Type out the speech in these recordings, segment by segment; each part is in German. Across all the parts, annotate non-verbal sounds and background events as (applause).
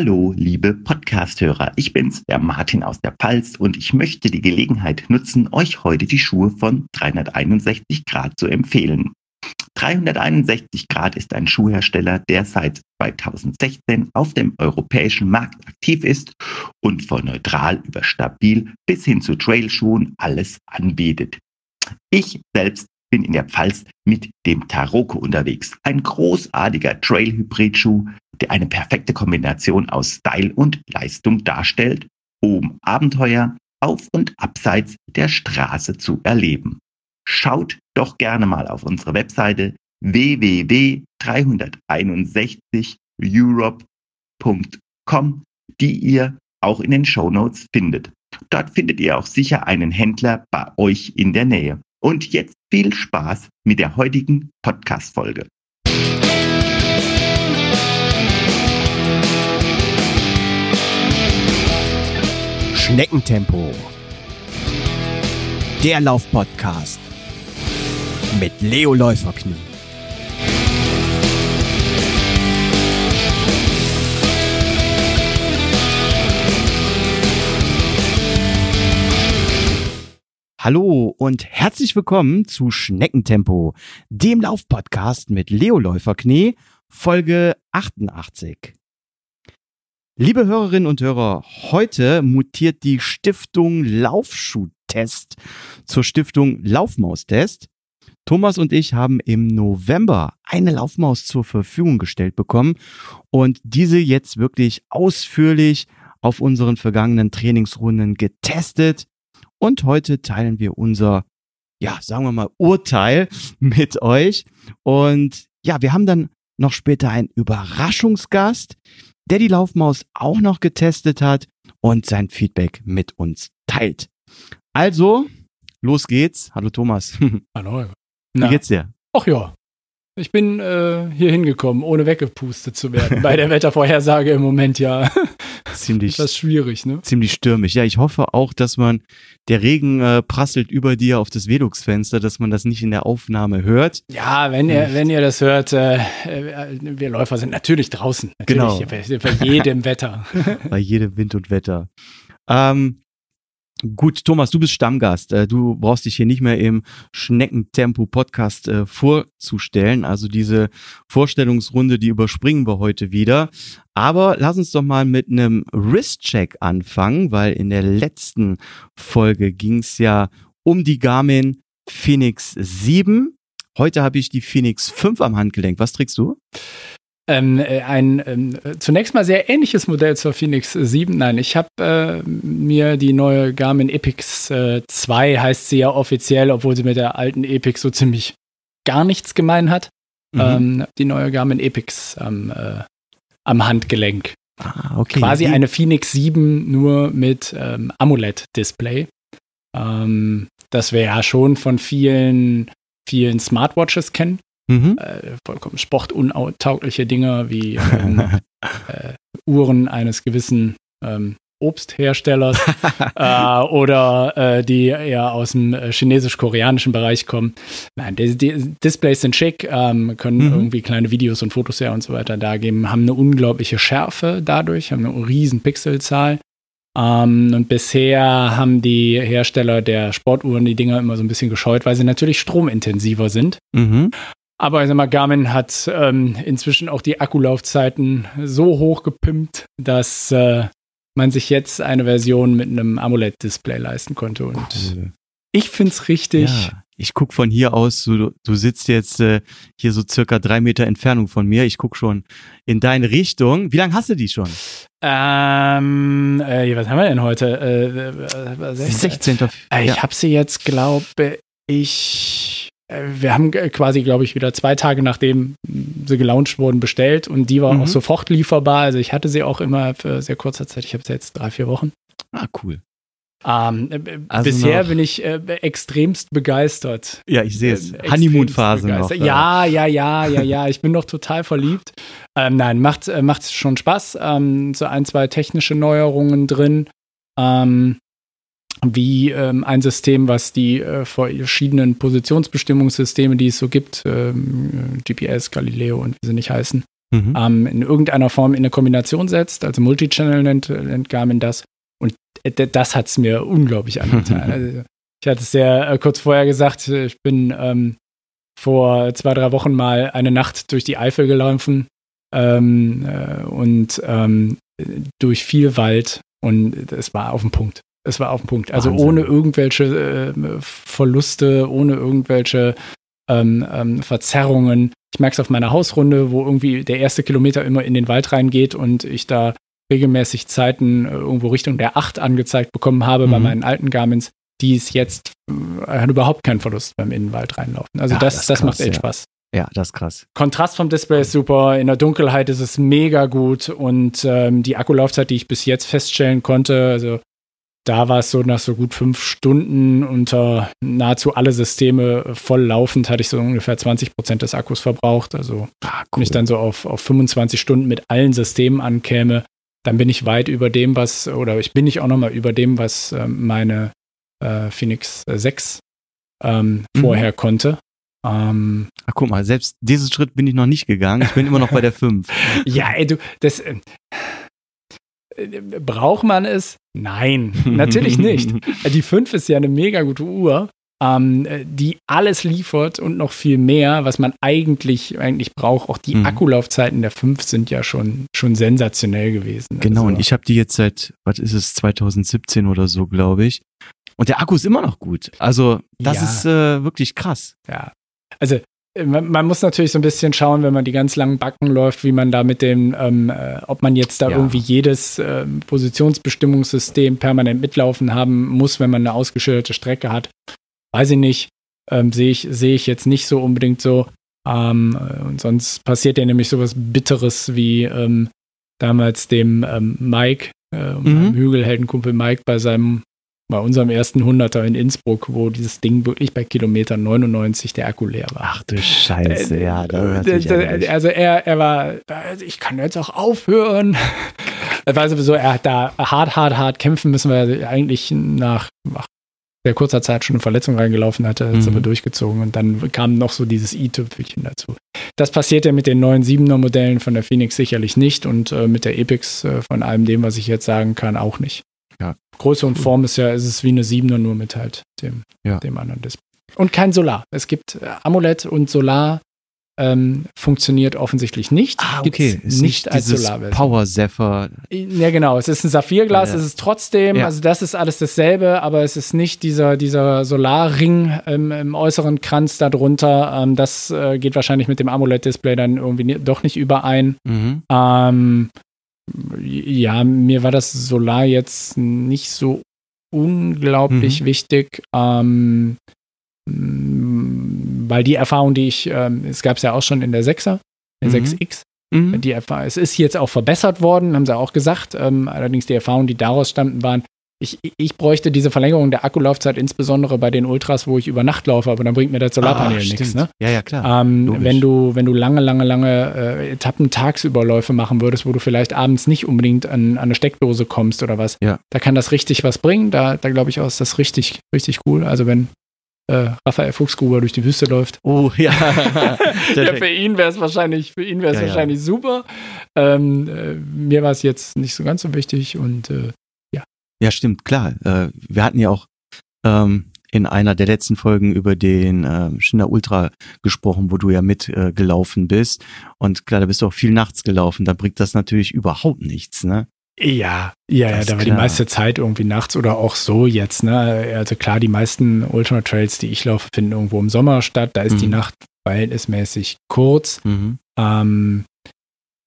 Hallo, liebe Podcast-Hörer. Ich bin's, der Martin aus der Pfalz und ich möchte die Gelegenheit nutzen, euch heute die Schuhe von 361 Grad zu empfehlen. 361 Grad ist ein Schuhhersteller, der seit 2016 auf dem europäischen Markt aktiv ist und von neutral über stabil bis hin zu Trailschuhen alles anbietet. Ich selbst bin in der Pfalz mit dem Taroko unterwegs. Ein großartiger Trail-Hybrid-Schuh, der eine perfekte Kombination aus Style und Leistung darstellt, um Abenteuer auf und abseits der Straße zu erleben. Schaut doch gerne mal auf unsere Webseite www.361europe.com, die ihr auch in den Show Notes findet. Dort findet ihr auch sicher einen Händler bei euch in der Nähe. Und jetzt viel Spaß mit der heutigen Podcast-Folge. Schneckentempo. Der Laufpodcast mit Leo Läuferknie. Hallo und herzlich willkommen zu Schneckentempo, dem Laufpodcast mit Leo Läuferknie, Folge 88. Liebe Hörerinnen und Hörer, heute mutiert die Stiftung Laufschuhtest zur Stiftung Laufmaustest. Thomas und ich haben im November eine Laufmaus zur Verfügung gestellt bekommen und diese jetzt wirklich ausführlich auf unseren vergangenen Trainingsrunden getestet und heute teilen wir unser, ja, sagen wir mal, Urteil mit euch. Und ja, wir haben dann noch später einen Überraschungsgast, der die Laufmaus auch noch getestet hat und sein Feedback mit uns teilt. Also, los geht's. Hallo Thomas. (laughs) Hallo. Wie Na. geht's dir? Ach ja, ich bin äh, hier hingekommen, ohne weggepustet zu werden. Bei der (laughs) Wettervorhersage im Moment ja. Ziemlich. Das ist schwierig, ne? Ziemlich stürmisch. Ja, ich hoffe auch, dass man, der Regen äh, prasselt über dir auf das Velux-Fenster, dass man das nicht in der Aufnahme hört. Ja, wenn ihr, wenn ihr das hört, äh, äh wir Läufer sind natürlich draußen. Natürlich, genau. Bei, bei jedem Wetter. (laughs) bei jedem Wind und Wetter. Ähm, Gut, Thomas, du bist Stammgast. Äh, du brauchst dich hier nicht mehr im Schneckentempo-Podcast äh, vorzustellen. Also diese Vorstellungsrunde, die überspringen wir heute wieder. Aber lass uns doch mal mit einem Wrist-Check anfangen, weil in der letzten Folge ging es ja um die Garmin Phoenix 7. Heute habe ich die Phoenix 5 am Handgelenk. Was trägst du? Ähm, äh, ein ähm, zunächst mal sehr ähnliches Modell zur Phoenix 7. Nein, ich habe äh, mir die neue Garmin Epix äh, 2, heißt sie ja offiziell, obwohl sie mit der alten Epix so ziemlich gar nichts gemein hat. Mhm. Ähm, die neue Garmin Epix am, äh, am Handgelenk. Ah, okay. Quasi eine Phoenix 7 nur mit ähm, AMOLED-Display. Ähm, das wir ja schon von vielen, vielen Smartwatches kennen. Mhm. Äh, vollkommen sportuntaugliche Dinge wie ähm, (laughs) äh, Uhren eines gewissen ähm, Obstherstellers (laughs) äh, oder äh, die ja aus dem äh, chinesisch-koreanischen Bereich kommen. Nein, die, die Displays sind schick, ähm, können mhm. irgendwie kleine Videos und Fotos her und so weiter da geben, haben eine unglaubliche Schärfe dadurch, haben eine riesen Pixelzahl. Ähm, und bisher haben die Hersteller der Sportuhren die Dinger immer so ein bisschen gescheut, weil sie natürlich stromintensiver sind. Mhm. Aber ich sag mal, Garmin hat ähm, inzwischen auch die Akkulaufzeiten so hoch gepimpt, dass äh, man sich jetzt eine Version mit einem AMOLED-Display leisten konnte. Und cool. ich finde es richtig. Ja, ich gucke von hier aus, du, du sitzt jetzt äh, hier so circa drei Meter Entfernung von mir. Ich gucke schon in deine Richtung. Wie lange hast du die schon? Ähm, äh, was haben wir denn heute? Äh, 16. Äh, äh, ich ja. habe sie jetzt, glaube ich, äh, wir haben quasi, glaube ich, wieder zwei Tage nachdem sie gelauncht wurden, bestellt und die war mhm. auch sofort lieferbar. Also ich hatte sie auch immer für sehr kurzer Zeit. Ich habe sie jetzt drei, vier Wochen. Ah, cool. Ähm, äh, also bisher bin ich äh, extremst begeistert. Ja, ich sehe es. Äh, Honeymoon-Phase noch. Ja, ja, ja, ja, ja. Ich bin noch total verliebt. Ähm, nein, macht, äh, macht schon Spaß. Ähm, so ein, zwei technische Neuerungen drin. Ähm, wie ähm, ein System, was die äh, verschiedenen Positionsbestimmungssysteme, die es so gibt, ähm, GPS, Galileo und wie sie nicht heißen, mhm. ähm, in irgendeiner Form in eine Kombination setzt. Also Multichannel nennt, nennt Garmin das. Und das hat es mir unglaublich angetan. (laughs) also, ich hatte es ja äh, kurz vorher gesagt, ich bin ähm, vor zwei, drei Wochen mal eine Nacht durch die Eifel gelaufen ähm, äh, und ähm, durch viel Wald und es war auf dem Punkt. Es war auf dem Punkt. Also Wahnsinn. ohne irgendwelche äh, Verluste, ohne irgendwelche ähm, ähm, Verzerrungen. Ich merke es auf meiner Hausrunde, wo irgendwie der erste Kilometer immer in den Wald reingeht und ich da regelmäßig Zeiten äh, irgendwo Richtung der 8 angezeigt bekommen habe mhm. bei meinen alten Garmins, die ist jetzt äh, hat überhaupt keinen Verlust beim Innenwald reinlaufen. Also ja, das, das, das krass, macht echt ja. Spaß. Ja, das ist krass. Kontrast vom Display ist super, in der Dunkelheit ist es mega gut und ähm, die Akkulaufzeit, die ich bis jetzt feststellen konnte, also da war es so nach so gut fünf Stunden unter nahezu alle Systeme voll laufend, hatte ich so ungefähr 20 Prozent des Akkus verbraucht. Also ah, cool. wenn ich dann so auf, auf 25 Stunden mit allen Systemen ankäme, dann bin ich weit über dem, was, oder ich bin nicht auch nochmal über dem, was äh, meine äh, Phoenix 6 ähm, mhm. vorher konnte. Ähm, Ach, guck mal, selbst diesen Schritt bin ich noch nicht gegangen. Ich bin immer noch bei der 5. (laughs) ja, ey, du, das. Äh, braucht man es? Nein, (laughs) natürlich nicht. Die 5 ist ja eine mega gute Uhr, ähm, die alles liefert und noch viel mehr, was man eigentlich, eigentlich braucht. Auch die mhm. Akkulaufzeiten der 5 sind ja schon, schon sensationell gewesen. Genau, also. und ich habe die jetzt seit, was ist es, 2017 oder so, glaube ich. Und der Akku ist immer noch gut. Also, das ja. ist äh, wirklich krass. Ja. Also, äh, man, muss natürlich so ein bisschen schauen, wenn man die ganz langen Backen läuft, wie man da mit dem, ähm, äh, ob man jetzt da ja. irgendwie jedes äh, Positionsbestimmungssystem permanent mitlaufen haben muss, wenn man eine ausgeschilderte Strecke hat. Weiß ich nicht. Ähm, Sehe ich, seh ich jetzt nicht so unbedingt so. Ähm, und sonst passiert ja nämlich sowas Bitteres wie ähm, damals dem ähm, Mike, äh, mhm. meinem Hügelheldenkumpel Mike bei seinem bei unserem ersten Hunderter in Innsbruck, wo dieses Ding wirklich bei Kilometer 99 der Akku leer war. Ach du Scheiße, äh, ja. Äh, also er, er war, also ich kann jetzt auch aufhören. Das war sowieso, er hat da hart, hart, hart kämpfen müssen, weil er eigentlich nach ach, sehr kurzer Zeit schon eine Verletzung reingelaufen hatte, hat mhm. aber durchgezogen und dann kam noch so dieses i-Tüpfelchen dazu. Das passiert ja mit den neuen 7er Modellen von der Phoenix sicherlich nicht und äh, mit der Epix äh, von allem dem, was ich jetzt sagen kann, auch nicht ja. Größe und Form ist ja, ist es wie eine 7er, nur mit halt dem, ja. dem anderen Display. Und kein Solar. Es gibt äh, AMOLED und Solar ähm, funktioniert offensichtlich nicht. Ah, okay. Ist nicht als Solarversion. Power Zephyr. Ja, genau. Es ist ein Saphirglas. Ja. Es ist trotzdem, ja. also das ist alles dasselbe, aber es ist nicht dieser, dieser Solarring ähm, im äußeren Kranz darunter. Ähm, das äh, geht wahrscheinlich mit dem AMOLED-Display dann irgendwie doch nicht überein. Mhm. Ja, mir war das Solar jetzt nicht so unglaublich mhm. wichtig, ähm, weil die Erfahrung, die ich, ähm, es gab es ja auch schon in der 6er, der mhm. 6X, mhm. die Erfahrung, es ist jetzt auch verbessert worden, haben sie auch gesagt, ähm, allerdings die Erfahrungen, die daraus stammten, waren, ich, ich bräuchte diese Verlängerung der Akkulaufzeit insbesondere bei den Ultras, wo ich über Nacht laufe, aber dann bringt mir das Solarpanel ah, nichts. Ne? Ja, ja, klar. Ähm, wenn, du, wenn du lange, lange, lange äh, Etappen-Tagsüberläufe machen würdest, wo du vielleicht abends nicht unbedingt an, an eine Steckdose kommst oder was, ja. da kann das richtig was bringen. Da, da glaube ich auch, ist das richtig, richtig cool. Also wenn äh, Raphael Fuchsgruber durch die Wüste läuft. Oh ja. (laughs) ja für ihn wäre es wahrscheinlich, für ihn wäre es ja, wahrscheinlich ja. super. Ähm, äh, mir war es jetzt nicht so ganz so wichtig und äh, ja, stimmt, klar. Äh, wir hatten ja auch ähm, in einer der letzten Folgen über den äh, Schinder Ultra gesprochen, wo du ja mitgelaufen äh, bist. Und klar, da bist du auch viel nachts gelaufen. Da bringt das natürlich überhaupt nichts, ne? Ja, ja, ja, da war die meiste Zeit irgendwie nachts oder auch so jetzt, ne? Also klar, die meisten Ultra Trails, die ich laufe, finden irgendwo im Sommer statt. Da ist mhm. die Nacht verhältnismäßig kurz. Mhm. Ähm,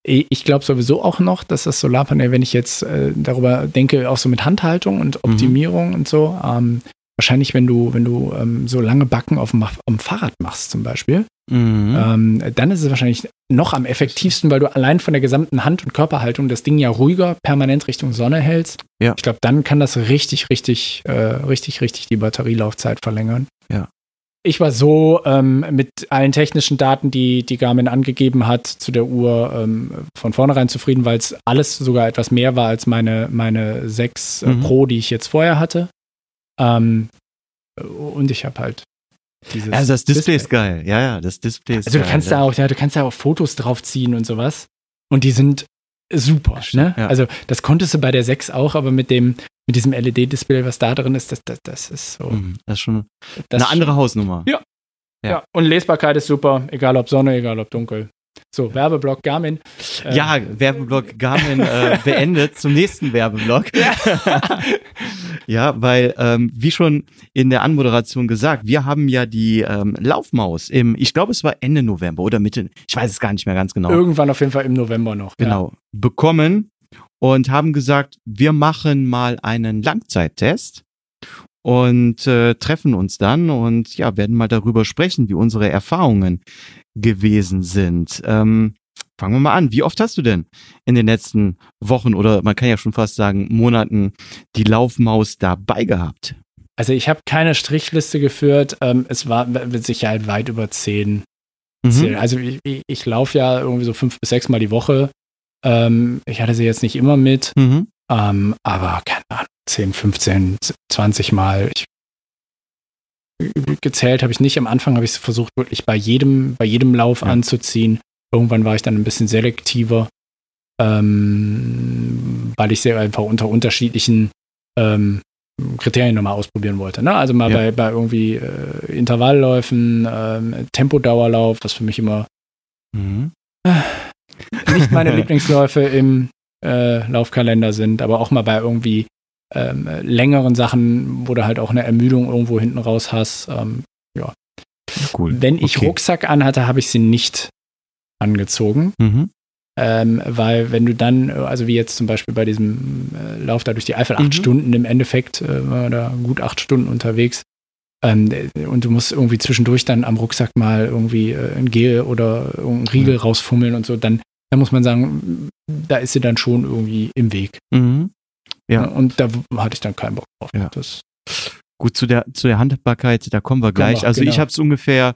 ich glaube sowieso auch noch, dass das Solarpanel, wenn ich jetzt äh, darüber denke, auch so mit Handhaltung und mhm. Optimierung mhm. und so, ähm, wahrscheinlich, wenn du, wenn du ähm, so lange Backen auf dem, auf dem Fahrrad machst zum Beispiel, mhm. ähm, dann ist es wahrscheinlich noch am effektivsten, weil du allein von der gesamten Hand- und Körperhaltung das Ding ja ruhiger permanent Richtung Sonne hältst. Ja. Ich glaube, dann kann das richtig, richtig, äh, richtig, richtig die Batterielaufzeit verlängern. Ja ich war so ähm, mit allen technischen Daten, die, die Garmin angegeben hat, zu der Uhr ähm, von vornherein zufrieden, weil es alles sogar etwas mehr war als meine, meine 6 äh, mhm. Pro, die ich jetzt vorher hatte. Ähm, und ich habe halt dieses. Also das Display, Display, ist geil. Ja, ja, das Display ist Also du kannst da auch, ja, du kannst da auch Fotos drauf ziehen und sowas. Und die sind super. Ne? Ja. Also das konntest du bei der 6 auch, aber mit dem mit diesem LED-Display, was da drin ist, das, das, das ist so. Mhm, das ist schon das eine andere Hausnummer. Ja. ja. ja. Und Lesbarkeit ist super, egal ob Sonne, egal ob dunkel. So, Werbeblock Garmin. Äh, ja, Werbeblock Garmin äh, (laughs) beendet zum nächsten Werbeblock. (laughs) Ja, weil, ähm, wie schon in der Anmoderation gesagt, wir haben ja die ähm, Laufmaus im, ich glaube, es war Ende November oder Mitte, ich weiß es gar nicht mehr ganz genau. Irgendwann auf jeden Fall im November noch. Genau, ja. bekommen und haben gesagt, wir machen mal einen Langzeittest und äh, treffen uns dann und ja, werden mal darüber sprechen, wie unsere Erfahrungen gewesen sind. Ähm, fangen wir mal an. Wie oft hast du denn in den letzten Wochen oder man kann ja schon fast sagen Monaten die Laufmaus dabei gehabt? Also ich habe keine Strichliste geführt. Ähm, es war mit Sicherheit weit über zehn. Mhm. Also ich, ich, ich laufe ja irgendwie so fünf bis sechs Mal die Woche. Ähm, ich hatte sie jetzt nicht immer mit, mhm. ähm, aber keine Ahnung, 10, 15, 20 Mal. Ich, gezählt habe ich nicht. Am Anfang habe ich es versucht, wirklich bei jedem, bei jedem Lauf ja. anzuziehen. Irgendwann war ich dann ein bisschen selektiver, ähm, weil ich sie einfach unter unterschiedlichen ähm, Kriterien nochmal ausprobieren wollte. Ne? Also mal ja. bei, bei irgendwie äh, Intervallläufen, ähm, Tempodauerlauf, was für mich immer mhm. äh, nicht meine Lieblingsläufe im äh, Laufkalender sind, aber auch mal bei irgendwie ähm, längeren Sachen, wo du halt auch eine Ermüdung irgendwo hinten raus hast. Ähm, ja. Cool. Wenn ich okay. Rucksack anhatte, habe ich sie nicht angezogen. Mhm. Ähm, weil wenn du dann, also wie jetzt zum Beispiel bei diesem äh, Lauf da durch die Eifel, acht mhm. Stunden im Endeffekt, äh, da gut acht Stunden unterwegs, ähm, und du musst irgendwie zwischendurch dann am Rucksack mal irgendwie äh, ein Gel oder ein Riegel mhm. rausfummeln und so, dann, dann muss man sagen, da ist sie dann schon irgendwie im Weg. Mhm. Ja. Und da hatte ich dann keinen Bock drauf. Ja. Das Gut, zu der, zu der Handhabbarkeit, da kommen wir gleich. Wir, also genau. ich habe es ungefähr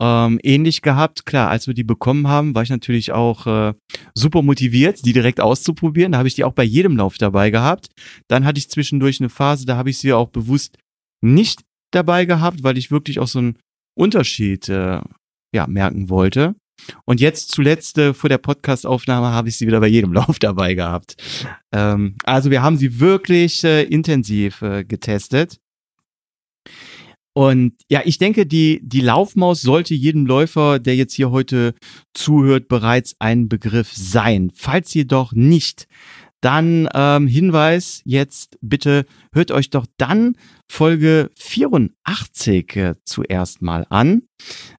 ähm, ähnlich gehabt. Klar, als wir die bekommen haben, war ich natürlich auch äh, super motiviert, die direkt auszuprobieren. Da habe ich die auch bei jedem Lauf dabei gehabt. Dann hatte ich zwischendurch eine Phase, da habe ich sie auch bewusst nicht dabei gehabt, weil ich wirklich auch so einen Unterschied äh, ja, merken wollte. Und jetzt zuletzt äh, vor der Podcastaufnahme habe ich sie wieder bei jedem (laughs) Lauf dabei gehabt. Ähm, also wir haben sie wirklich äh, intensiv äh, getestet. Und ja, ich denke, die, die Laufmaus sollte jedem Läufer, der jetzt hier heute zuhört, bereits ein Begriff sein. Falls jedoch nicht, dann ähm, Hinweis jetzt bitte hört euch doch dann Folge 84 äh, zuerst mal an,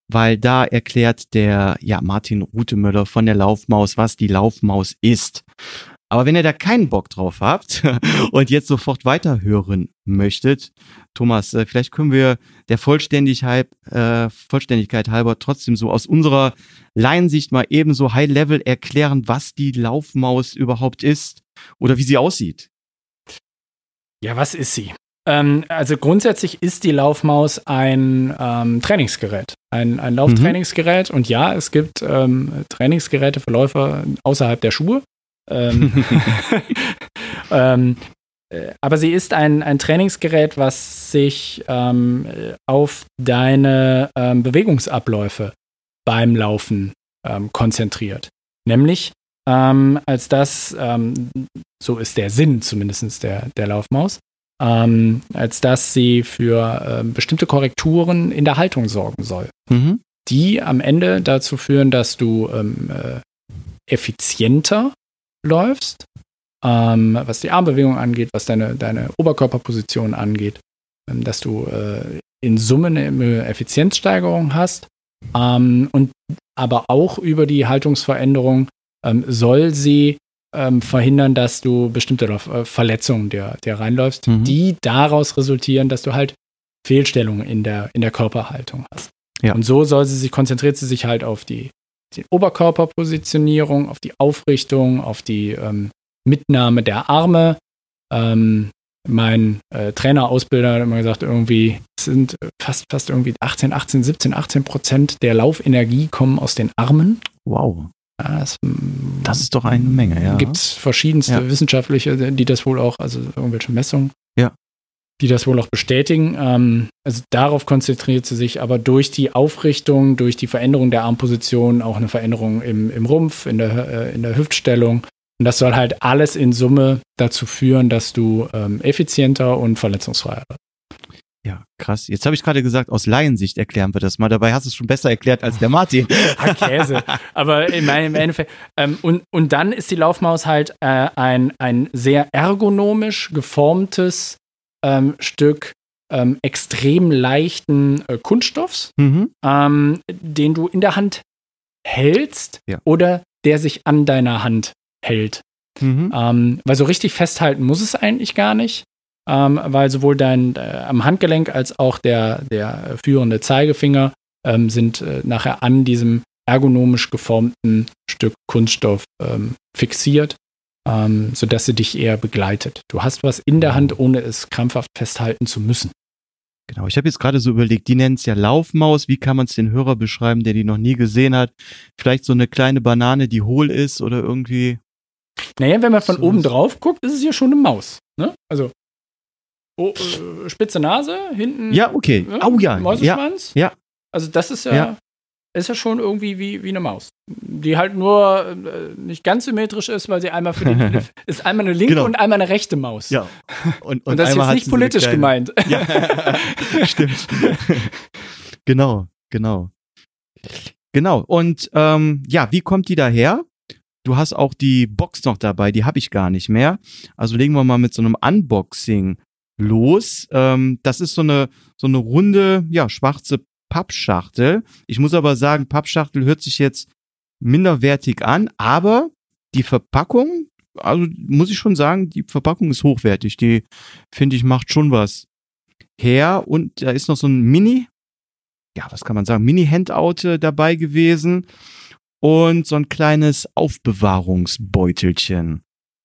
weil da erklärt der ja Martin Rutemöller von der Laufmaus, was die Laufmaus ist. Aber wenn ihr da keinen Bock drauf habt (laughs) und jetzt sofort weiterhören möchtet, Thomas, äh, vielleicht können wir der Vollständigkeit, äh, Vollständigkeit halber trotzdem so aus unserer Laiensicht mal ebenso High-Level erklären, was die Laufmaus überhaupt ist oder wie sie aussieht. Ja, was ist sie? Ähm, also grundsätzlich ist die Laufmaus ein ähm, Trainingsgerät, ein, ein Lauftrainingsgerät. Mhm. Und ja, es gibt ähm, Trainingsgeräte für Läufer außerhalb der Schuhe. Ähm, (laughs) ähm, äh, aber sie ist ein, ein Trainingsgerät, was sich ähm, auf deine Bewegungsabläufe beim Laufen konzentriert. Nämlich, ähm, als das, ähm, so ist der Sinn zumindest der, der Laufmaus, als dass sie für bestimmte Korrekturen in der Haltung sorgen soll. Mhm. Die am Ende dazu führen, dass du äh, effizienter läufst, ähm, was die Armbewegung angeht, was deine, deine Oberkörperposition angeht, ähm, dass du äh, in Summe eine Effizienzsteigerung hast ähm, und aber auch über die Haltungsveränderung ähm, soll sie ähm, verhindern, dass du bestimmte äh, Verletzungen dir, dir reinläufst, mhm. die daraus resultieren, dass du halt Fehlstellungen in der, in der Körperhaltung hast. Ja. Und so soll sie sich, konzentriert sie sich halt auf die die Oberkörperpositionierung, auf die Aufrichtung, auf die ähm, Mitnahme der Arme. Ähm, mein äh, Trainer, Ausbilder hat immer gesagt, irgendwie sind fast, fast irgendwie 18, 18, 17, 18 Prozent der Laufenergie kommen aus den Armen. Wow. Das, mm, das, ist doch eine Menge, ja. Gibt es verschiedenste ja. wissenschaftliche, die das wohl auch, also irgendwelche Messungen. Ja. die das wohl auch bestätigen. Ähm, also darauf konzentriert sie sich, aber durch die Aufrichtung, durch die Veränderung der Armposition, auch eine Veränderung im, im Rumpf, in der, äh, in der Hüftstellung. Und das soll halt alles in Summe dazu führen, dass du ähm, effizienter und verletzungsfreier wirst. Ja, krass. Jetzt habe ich gerade gesagt, aus Laiensicht erklären wir das mal. Dabei hast du es schon besser erklärt als der Martin. (laughs) ah, Käse. Aber in meinem Endeffekt. Ähm, und, und dann ist die Laufmaus halt äh, ein, ein sehr ergonomisch geformtes ähm, Stück ähm, extrem leichten äh, Kunststoffs, mhm. ähm, den du in der Hand hältst ja. oder der sich an deiner Hand hält. Mhm. Ähm, weil so richtig festhalten muss es eigentlich gar nicht, ähm, weil sowohl dein äh, am Handgelenk als auch der, der führende Zeigefinger ähm, sind äh, nachher an diesem ergonomisch geformten Stück Kunststoff ähm, fixiert ähm, sodass sie dich eher begleitet. Du hast was in der Hand, ohne es krampfhaft festhalten zu müssen. Genau, ich habe jetzt gerade so überlegt, die nennen es ja Laufmaus. Wie kann man es den Hörer beschreiben, der die noch nie gesehen hat? Vielleicht so eine kleine Banane, die hohl ist oder irgendwie. Naja, wenn man von so oben drauf guckt, ist es ja schon eine Maus. Ne? Also oh, äh, spitze Nase, hinten. Ja, okay. Ja, oh ja. Mäuseschwanz. Ja. Also das ist ja, ja ist ja schon irgendwie wie, wie eine Maus. Die halt nur äh, nicht ganz symmetrisch ist, weil sie einmal für die, (laughs) ist einmal eine linke genau. und einmal eine rechte Maus. Ja. Und, und, und das ist jetzt nicht politisch so gemeint. (laughs) Ja, (laughs) stimmt. genau, genau. Genau. Und ähm, ja, wie kommt die daher? Du hast auch die Box noch dabei, die habe ich gar nicht mehr. Also legen wir mal mit so einem Unboxing los. Ähm, das ist so eine, so eine runde, ja, schwarze Pappschachtel. Ich muss aber sagen, Pappschachtel hört sich jetzt minderwertig an, aber die Verpackung, also muss ich schon sagen, die Verpackung ist hochwertig. Die finde ich macht schon was her und da ist noch so ein Mini, ja, was kann man sagen, Mini-Handout äh, dabei gewesen und so ein kleines Aufbewahrungsbeutelchen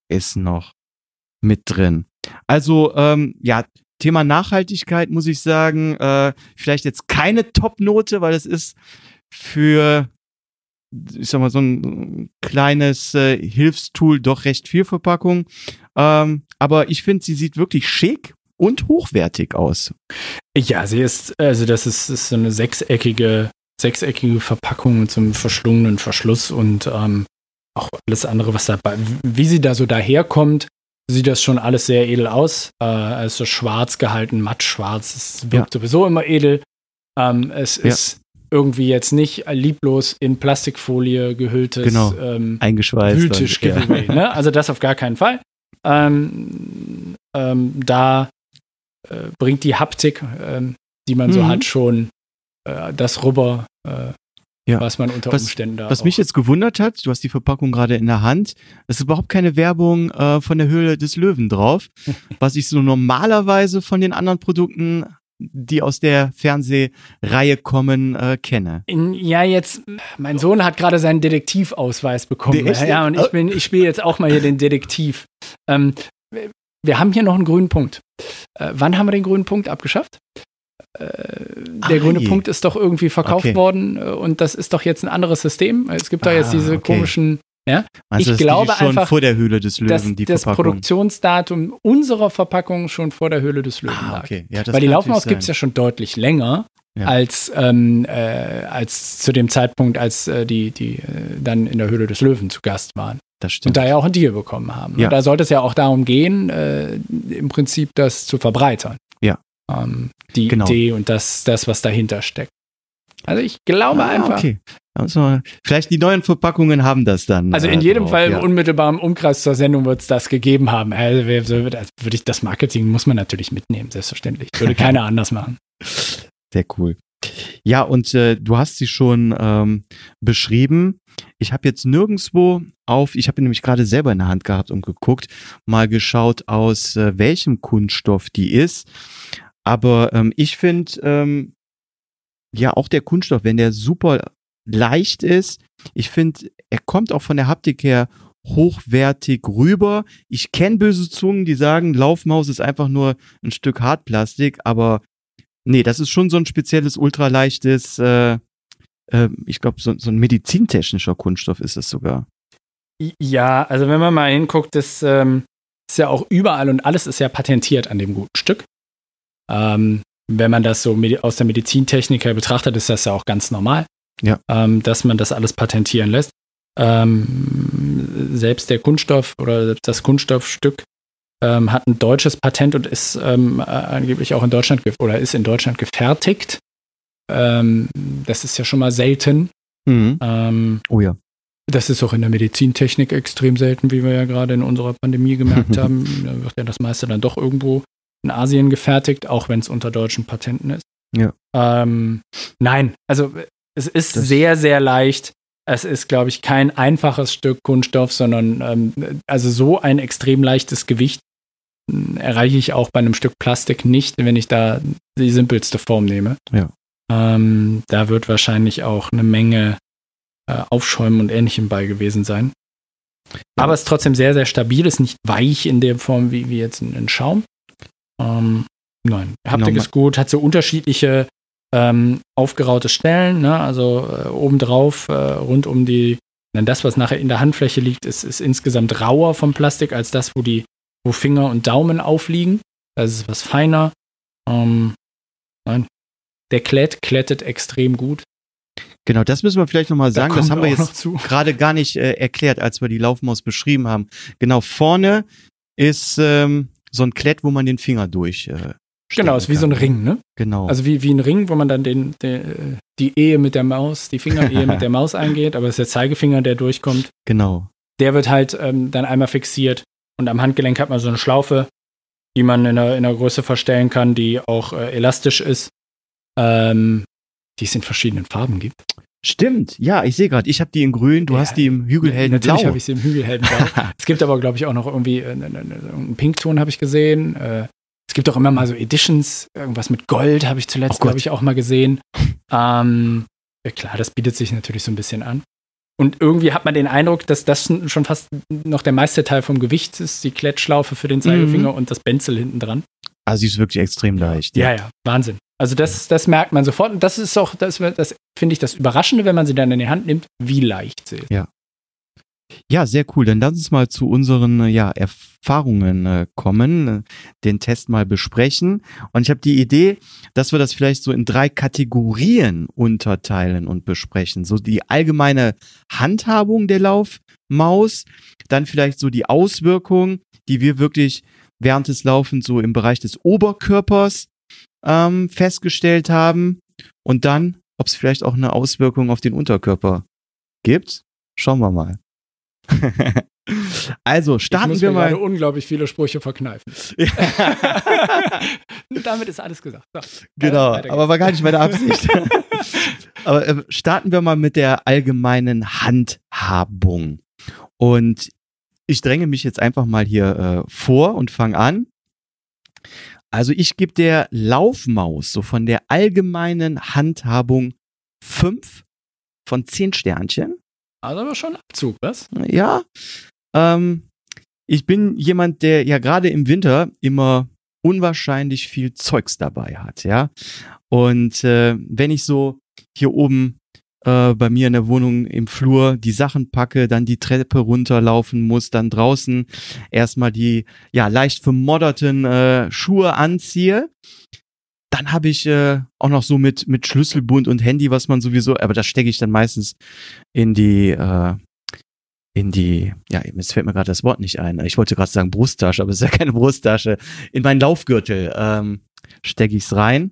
ist noch mit drin. Also ähm, ja, Thema Nachhaltigkeit muss ich sagen, äh, vielleicht jetzt keine Top-Note, weil es ist für, ich sag mal, so ein kleines äh, Hilfstool doch recht viel Verpackung. Ähm, aber ich finde, sie sieht wirklich schick und hochwertig aus. Ja, sie ist, also das ist, ist so eine sechseckige, sechseckige Verpackung mit so einem verschlungenen Verschluss und ähm, auch alles andere, was dabei, wie sie da so daherkommt, sieht das schon alles sehr edel aus. Äh, es ist so schwarz gehalten, matt schwarz. Es wirkt ja. sowieso immer edel. Ähm, es ja. ist irgendwie jetzt nicht lieblos in Plastikfolie gehülltes genau. ähm, eingeschweißt Wühltisch. Ja. Ne? (laughs) Also das auf gar keinen Fall. Ähm, ähm, da äh, bringt die Haptik, ähm, die man mhm. so hat, schon äh, das rüber, äh, ja. was man unter was, Umständen da. Was mich jetzt gewundert hat, du hast die Verpackung gerade in der Hand, es ist überhaupt keine Werbung äh, von der Höhle des Löwen drauf, (laughs) was ich so normalerweise von den anderen Produkten die aus der Fernsehreihe kommen, äh, kenne. Ja, jetzt, mein Sohn hat gerade seinen Detektivausweis bekommen. Ja, ja, und ich, bin, ich spiele jetzt auch mal hier den Detektiv. Ähm, wir haben hier noch einen grünen Punkt. Äh, wann haben wir den grünen Punkt abgeschafft? Äh, der ah, grüne. Punkt ist doch irgendwie verkauft okay. worden äh, und das ist doch jetzt ein anderes System. Es gibt ah, da jetzt diese okay. komischen, ja. Also ich glaube einfach, vor der Höhle des Löwen dass die das Produktionsdatum unserer Verpackung schon vor der Höhle des Löwen ah, okay. lag. Ja, Weil die Laufmaus gibt es ja schon deutlich länger. Ja. Als, ähm, äh, als zu dem Zeitpunkt, als äh, die, die äh, dann in der Höhle des Löwen zu Gast waren. Das stimmt. Und da ja auch ein Deal bekommen haben. Ja. Und da sollte es ja auch darum gehen, äh, im Prinzip das zu verbreitern. Ja. Ähm, die genau. Idee und das, das, was dahinter steckt. Also ich glaube ah, einfach. Okay. Also, vielleicht die neuen Verpackungen haben das dann. Also in äh, jedem drauf, Fall ja. im unmittelbaren Umkreis zur Sendung wird es das gegeben haben. Also würde ich das Marketing muss man natürlich mitnehmen, selbstverständlich. Würde keiner (laughs) anders machen. Sehr cool. Ja, und äh, du hast sie schon ähm, beschrieben. Ich habe jetzt nirgendwo auf, ich habe nämlich gerade selber in der Hand gehabt und geguckt, mal geschaut, aus äh, welchem Kunststoff die ist. Aber ähm, ich finde, ähm, ja, auch der Kunststoff, wenn der super leicht ist, ich finde, er kommt auch von der Haptik her hochwertig rüber. Ich kenne böse Zungen, die sagen, Laufmaus ist einfach nur ein Stück Hartplastik, aber nee, das ist schon so ein spezielles, ultraleichtes, äh, äh, ich glaube, so, so ein medizintechnischer Kunststoff ist es sogar. Ja, also wenn man mal hinguckt, das ähm, ist ja auch überall und alles ist ja patentiert an dem guten Stück. Ähm, wenn man das so aus der Medizintechnik her betrachtet, ist das ja auch ganz normal, ja. ähm, dass man das alles patentieren lässt. Ähm, selbst der Kunststoff oder das Kunststoffstück ähm, hat ein deutsches Patent und ist ähm, angeblich auch in Deutschland oder ist in Deutschland gefertigt. Ähm, das ist ja schon mal selten. Mhm. Ähm, oh ja. Das ist auch in der Medizintechnik extrem selten, wie wir ja gerade in unserer Pandemie gemerkt (laughs) haben. Da wird ja das meiste dann doch irgendwo in Asien gefertigt, auch wenn es unter deutschen Patenten ist. Ja. Ähm, nein, also es ist das sehr, sehr leicht. Es ist, glaube ich, kein einfaches Stück Kunststoff, sondern ähm, also so ein extrem leichtes Gewicht hm, erreiche ich auch bei einem Stück Plastik nicht, wenn ich da die simpelste Form nehme. Ja. Ähm, da wird wahrscheinlich auch eine Menge äh, Aufschäumen und Ähnlichem bei gewesen sein. Aber es ist trotzdem sehr, sehr stabil, ist nicht weich in der Form wie, wie jetzt ein, ein Schaum. Ähm, nein, Haptik genau. ist gut, hat so unterschiedliche ähm, aufgeraute Stellen, ne? also äh, obendrauf, äh, rund um die, denn das, was nachher in der Handfläche liegt, ist, ist insgesamt rauer vom Plastik als das, wo die, wo Finger und Daumen aufliegen. Das ist was feiner. Ähm, nein. Der Klett klettet extrem gut. Genau, das müssen wir vielleicht nochmal sagen. Da das haben wir jetzt gerade gar nicht äh, erklärt, als wir die Laufmaus beschrieben haben. Genau, vorne ist ähm, so ein Klett, wo man den Finger durch. Äh, genau, ist wie so ein Ring, ne? Genau. Also wie, wie ein Ring, wo man dann den, den die Ehe mit der Maus, die Fingerehe mit der (laughs) Maus eingeht, aber es ist der Zeigefinger, der durchkommt. Genau. Der wird halt ähm, dann einmal fixiert und am Handgelenk hat man so eine Schlaufe, die man in einer, in einer Größe verstellen kann, die auch äh, elastisch ist, ähm, die es in verschiedenen Farben gibt. Stimmt, ja, ich sehe gerade, ich habe die in grün, du ja, hast die im Hügelhelden Natürlich Blau. habe ich sie im Hügelhelden Blau. (laughs) es gibt aber, glaube ich, auch noch irgendwie äh, ne, ne, ne, einen Pinkton habe ich gesehen. Äh, es gibt auch immer mal so Editions, irgendwas mit Gold habe ich zuletzt, oh glaube ich, auch mal gesehen. Ähm, ja, klar, das bietet sich natürlich so ein bisschen an. Und irgendwie hat man den Eindruck, dass das schon fast noch der meiste Teil vom Gewicht ist, die Klettschlaufe für den Zeigefinger mhm. und das Benzel hinten dran. Also sie ist wirklich extrem leicht. Ja, ja, ja Wahnsinn. Also das, das merkt man sofort. Und das ist auch, das, das finde ich das Überraschende, wenn man sie dann in die Hand nimmt, wie leicht sie ist. Ja. Ja, sehr cool. Dann lass uns mal zu unseren ja, Erfahrungen äh, kommen, äh, den Test mal besprechen. Und ich habe die Idee, dass wir das vielleicht so in drei Kategorien unterteilen und besprechen. So die allgemeine Handhabung der Laufmaus, dann vielleicht so die Auswirkungen, die wir wirklich während des Laufens so im Bereich des Oberkörpers ähm, festgestellt haben. Und dann, ob es vielleicht auch eine Auswirkung auf den Unterkörper gibt. Schauen wir mal. (laughs) also starten ich muss wir mir mal. unglaublich viele Sprüche verkneifen. (laughs) (laughs) Damit ist alles gesagt. So, genau, aber war gar nicht meine Absicht. aber äh, starten wir mal mit der allgemeinen Handhabung. Und ich dränge mich jetzt einfach mal hier äh, vor und fange an. Also ich gebe der Laufmaus so von der allgemeinen Handhabung fünf von zehn Sternchen. Also aber schon Abzug, was? Ja. Ähm, ich bin jemand, der ja gerade im Winter immer unwahrscheinlich viel Zeugs dabei hat, ja. Und äh, wenn ich so hier oben äh, bei mir in der Wohnung im Flur die Sachen packe, dann die Treppe runterlaufen muss, dann draußen erstmal die ja leicht vermodderten äh, Schuhe anziehe. Dann habe ich äh, auch noch so mit mit Schlüsselbund und Handy, was man sowieso, aber das stecke ich dann meistens in die äh, in die, ja, jetzt fällt mir gerade das Wort nicht ein. Ich wollte gerade sagen Brusttasche, aber es ist ja keine Brusttasche. In meinen Laufgürtel ähm, stecke ich es rein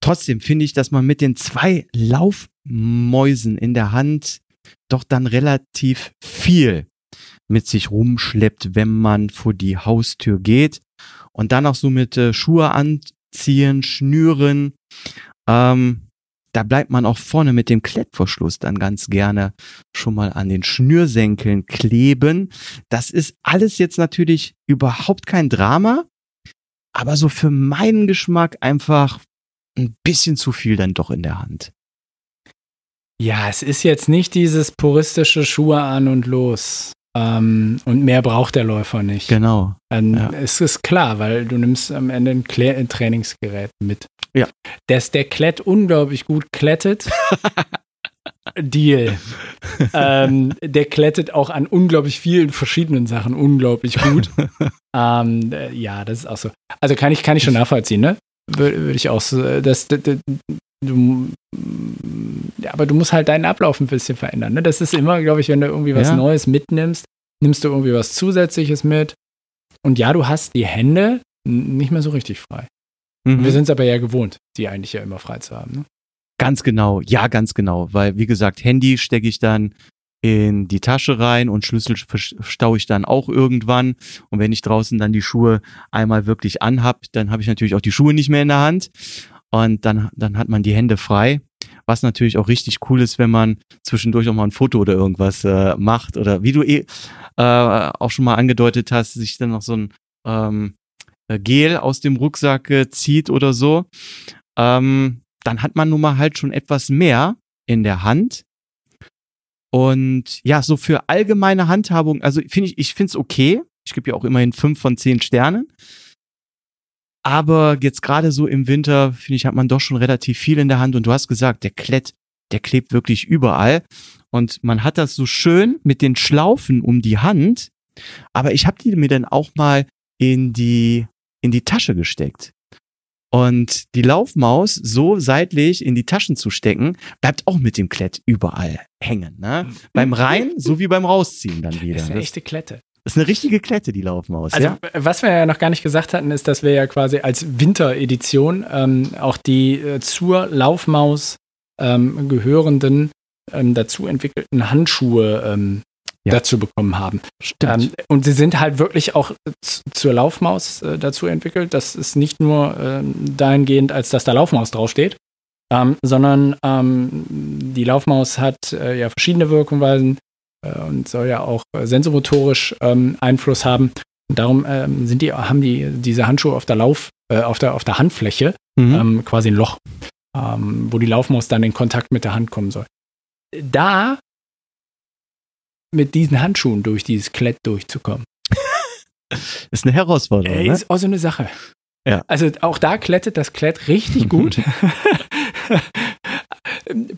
trotzdem finde ich, dass man mit den zwei Laufmäusen in der Hand doch dann relativ viel mit sich rumschleppt, wenn man vor die Haustür geht. Und dann auch so mit äh, Schuhe anziehen, schnüren. Ähm, da bleibt man auch vorne mit dem Klettverschluss dann ganz gerne schon mal an den Schnürsenkeln kleben. Das ist alles jetzt natürlich überhaupt kein Drama, aber so für meinen Geschmack einfach ein bisschen zu viel dann doch in der Hand. Ja, es ist jetzt nicht dieses puristische Schuhe an und los. Ähm, und mehr braucht der Läufer nicht. Genau. Ähm, ja. Es ist klar, weil du nimmst am Ende ein, Klä ein Trainingsgerät mit. Ja. Dass der Klett unglaublich gut klettet. (laughs) Deal. ähm, der klettet auch an unglaublich vielen verschiedenen Sachen unglaublich gut. (laughs) ähm, äh, ja, das ist auch so. Also kann ich, kann ich schon nachvollziehen, ne? Würde würd ich auch so. Das, das, das, du, ja, aber du musst halt deinen Ablauf ein bisschen verändern. Ne? Das ist immer, glaube ich, wenn du irgendwie was ja. Neues mitnimmst, nimmst du irgendwie was Zusätzliches mit. Und ja, du hast die Hände nicht mehr so richtig frei. Mhm. Wir sind es aber ja gewohnt, die eigentlich ja immer frei zu haben. Ne? Ganz genau, ja, ganz genau. Weil, wie gesagt, Handy stecke ich dann in die Tasche rein und Schlüssel verstaue ich dann auch irgendwann. Und wenn ich draußen dann die Schuhe einmal wirklich anhab, dann habe ich natürlich auch die Schuhe nicht mehr in der Hand. Und dann, dann hat man die Hände frei. Was natürlich auch richtig cool ist, wenn man zwischendurch auch mal ein Foto oder irgendwas äh, macht. Oder wie du eh äh, auch schon mal angedeutet hast, sich dann noch so ein ähm, Gel aus dem Rucksack äh, zieht oder so. Ähm, dann hat man nun mal halt schon etwas mehr in der Hand. Und ja, so für allgemeine Handhabung, also finde ich, ich finde es okay. Ich gebe ja auch immerhin fünf von zehn Sternen. Aber jetzt gerade so im Winter, finde ich, hat man doch schon relativ viel in der Hand. Und du hast gesagt, der Klett, der klebt wirklich überall. Und man hat das so schön mit den Schlaufen um die Hand. Aber ich habe die mir dann auch mal in die, in die Tasche gesteckt. Und die Laufmaus so seitlich in die Taschen zu stecken, bleibt auch mit dem Klett überall hängen. Ne? beim Rein sowie beim Rausziehen dann wieder. Das ist eine echte Klette. Das ist eine richtige Klette, die Laufmaus. Also, ja? was wir ja noch gar nicht gesagt hatten, ist, dass wir ja quasi als Winteredition ähm, auch die äh, zur Laufmaus ähm, gehörenden, ähm, dazu entwickelten Handschuhe ähm, ja. dazu bekommen haben. Ähm, und sie sind halt wirklich auch zur Laufmaus äh, dazu entwickelt. Das ist nicht nur ähm, dahingehend, als dass da Laufmaus draufsteht, ähm, sondern ähm, die Laufmaus hat äh, ja verschiedene Wirkungsweisen äh, und soll ja auch äh, sensomotorisch ähm, Einfluss haben. Und darum ähm, sind die, haben die diese Handschuhe auf der Lauf, äh, auf der, auf der Handfläche mhm. quasi ein Loch, wo die Laufmaus dann in Kontakt mit der Hand kommen soll. Da mit diesen Handschuhen durch dieses Klett durchzukommen. (laughs) ist eine Herausforderung. Äh, ist auch so eine Sache. Ja. Also auch da klettet das Klett richtig (laughs) gut.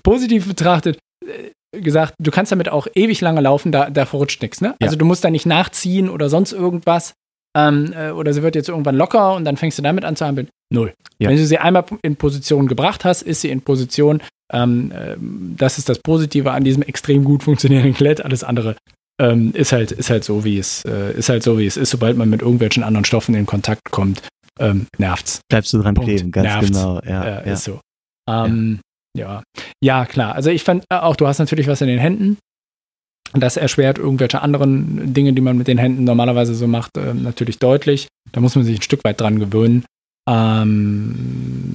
Positiv betrachtet, äh, gesagt, du kannst damit auch ewig lange laufen, da, da verrutscht nichts. Ne? Also ja. du musst da nicht nachziehen oder sonst irgendwas. Ähm, äh, oder sie wird jetzt irgendwann locker und dann fängst du damit an zu hampeln. Null. Ja. Wenn du sie einmal in Position gebracht hast, ist sie in Position. Ähm, äh, das ist das Positive an diesem extrem gut funktionierenden Klett. Alles andere ähm, ist halt ist halt so wie es äh, ist halt so wie es ist. Sobald man mit irgendwelchen anderen Stoffen in Kontakt kommt, ähm, nervt's. Bleibst du dran Punkt. kleben, ganz nervt's. genau. Ja, äh, ja. Ist so. Ähm, ja. ja. klar. Also ich fand äh, auch, du hast natürlich was in den Händen. Das erschwert irgendwelche anderen Dinge, die man mit den Händen normalerweise so macht, äh, natürlich deutlich. Da muss man sich ein Stück weit dran gewöhnen ähm,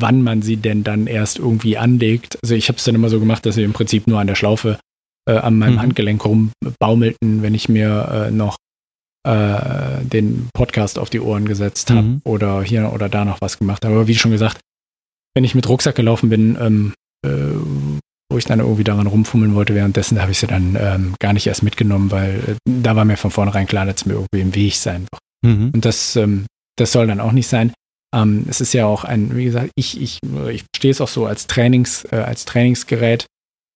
wann man sie denn dann erst irgendwie anlegt. Also ich habe es dann immer so gemacht, dass sie im Prinzip nur an der Schlaufe äh, an meinem mhm. Handgelenk rumbaumelten, wenn ich mir äh, noch äh, den Podcast auf die Ohren gesetzt habe mhm. oder hier oder da noch was gemacht habe. Aber wie schon gesagt, wenn ich mit Rucksack gelaufen bin, ähm, äh, wo ich dann irgendwie daran rumfummeln wollte, währenddessen habe ich sie dann ähm, gar nicht erst mitgenommen, weil äh, da war mir von vornherein klar, dass es mir irgendwie im Weg sein wird. Mhm. Und das ähm, das soll dann auch nicht sein. Ähm, es ist ja auch ein, wie gesagt, ich, ich, ich verstehe es auch so als Trainings, äh, als Trainingsgerät.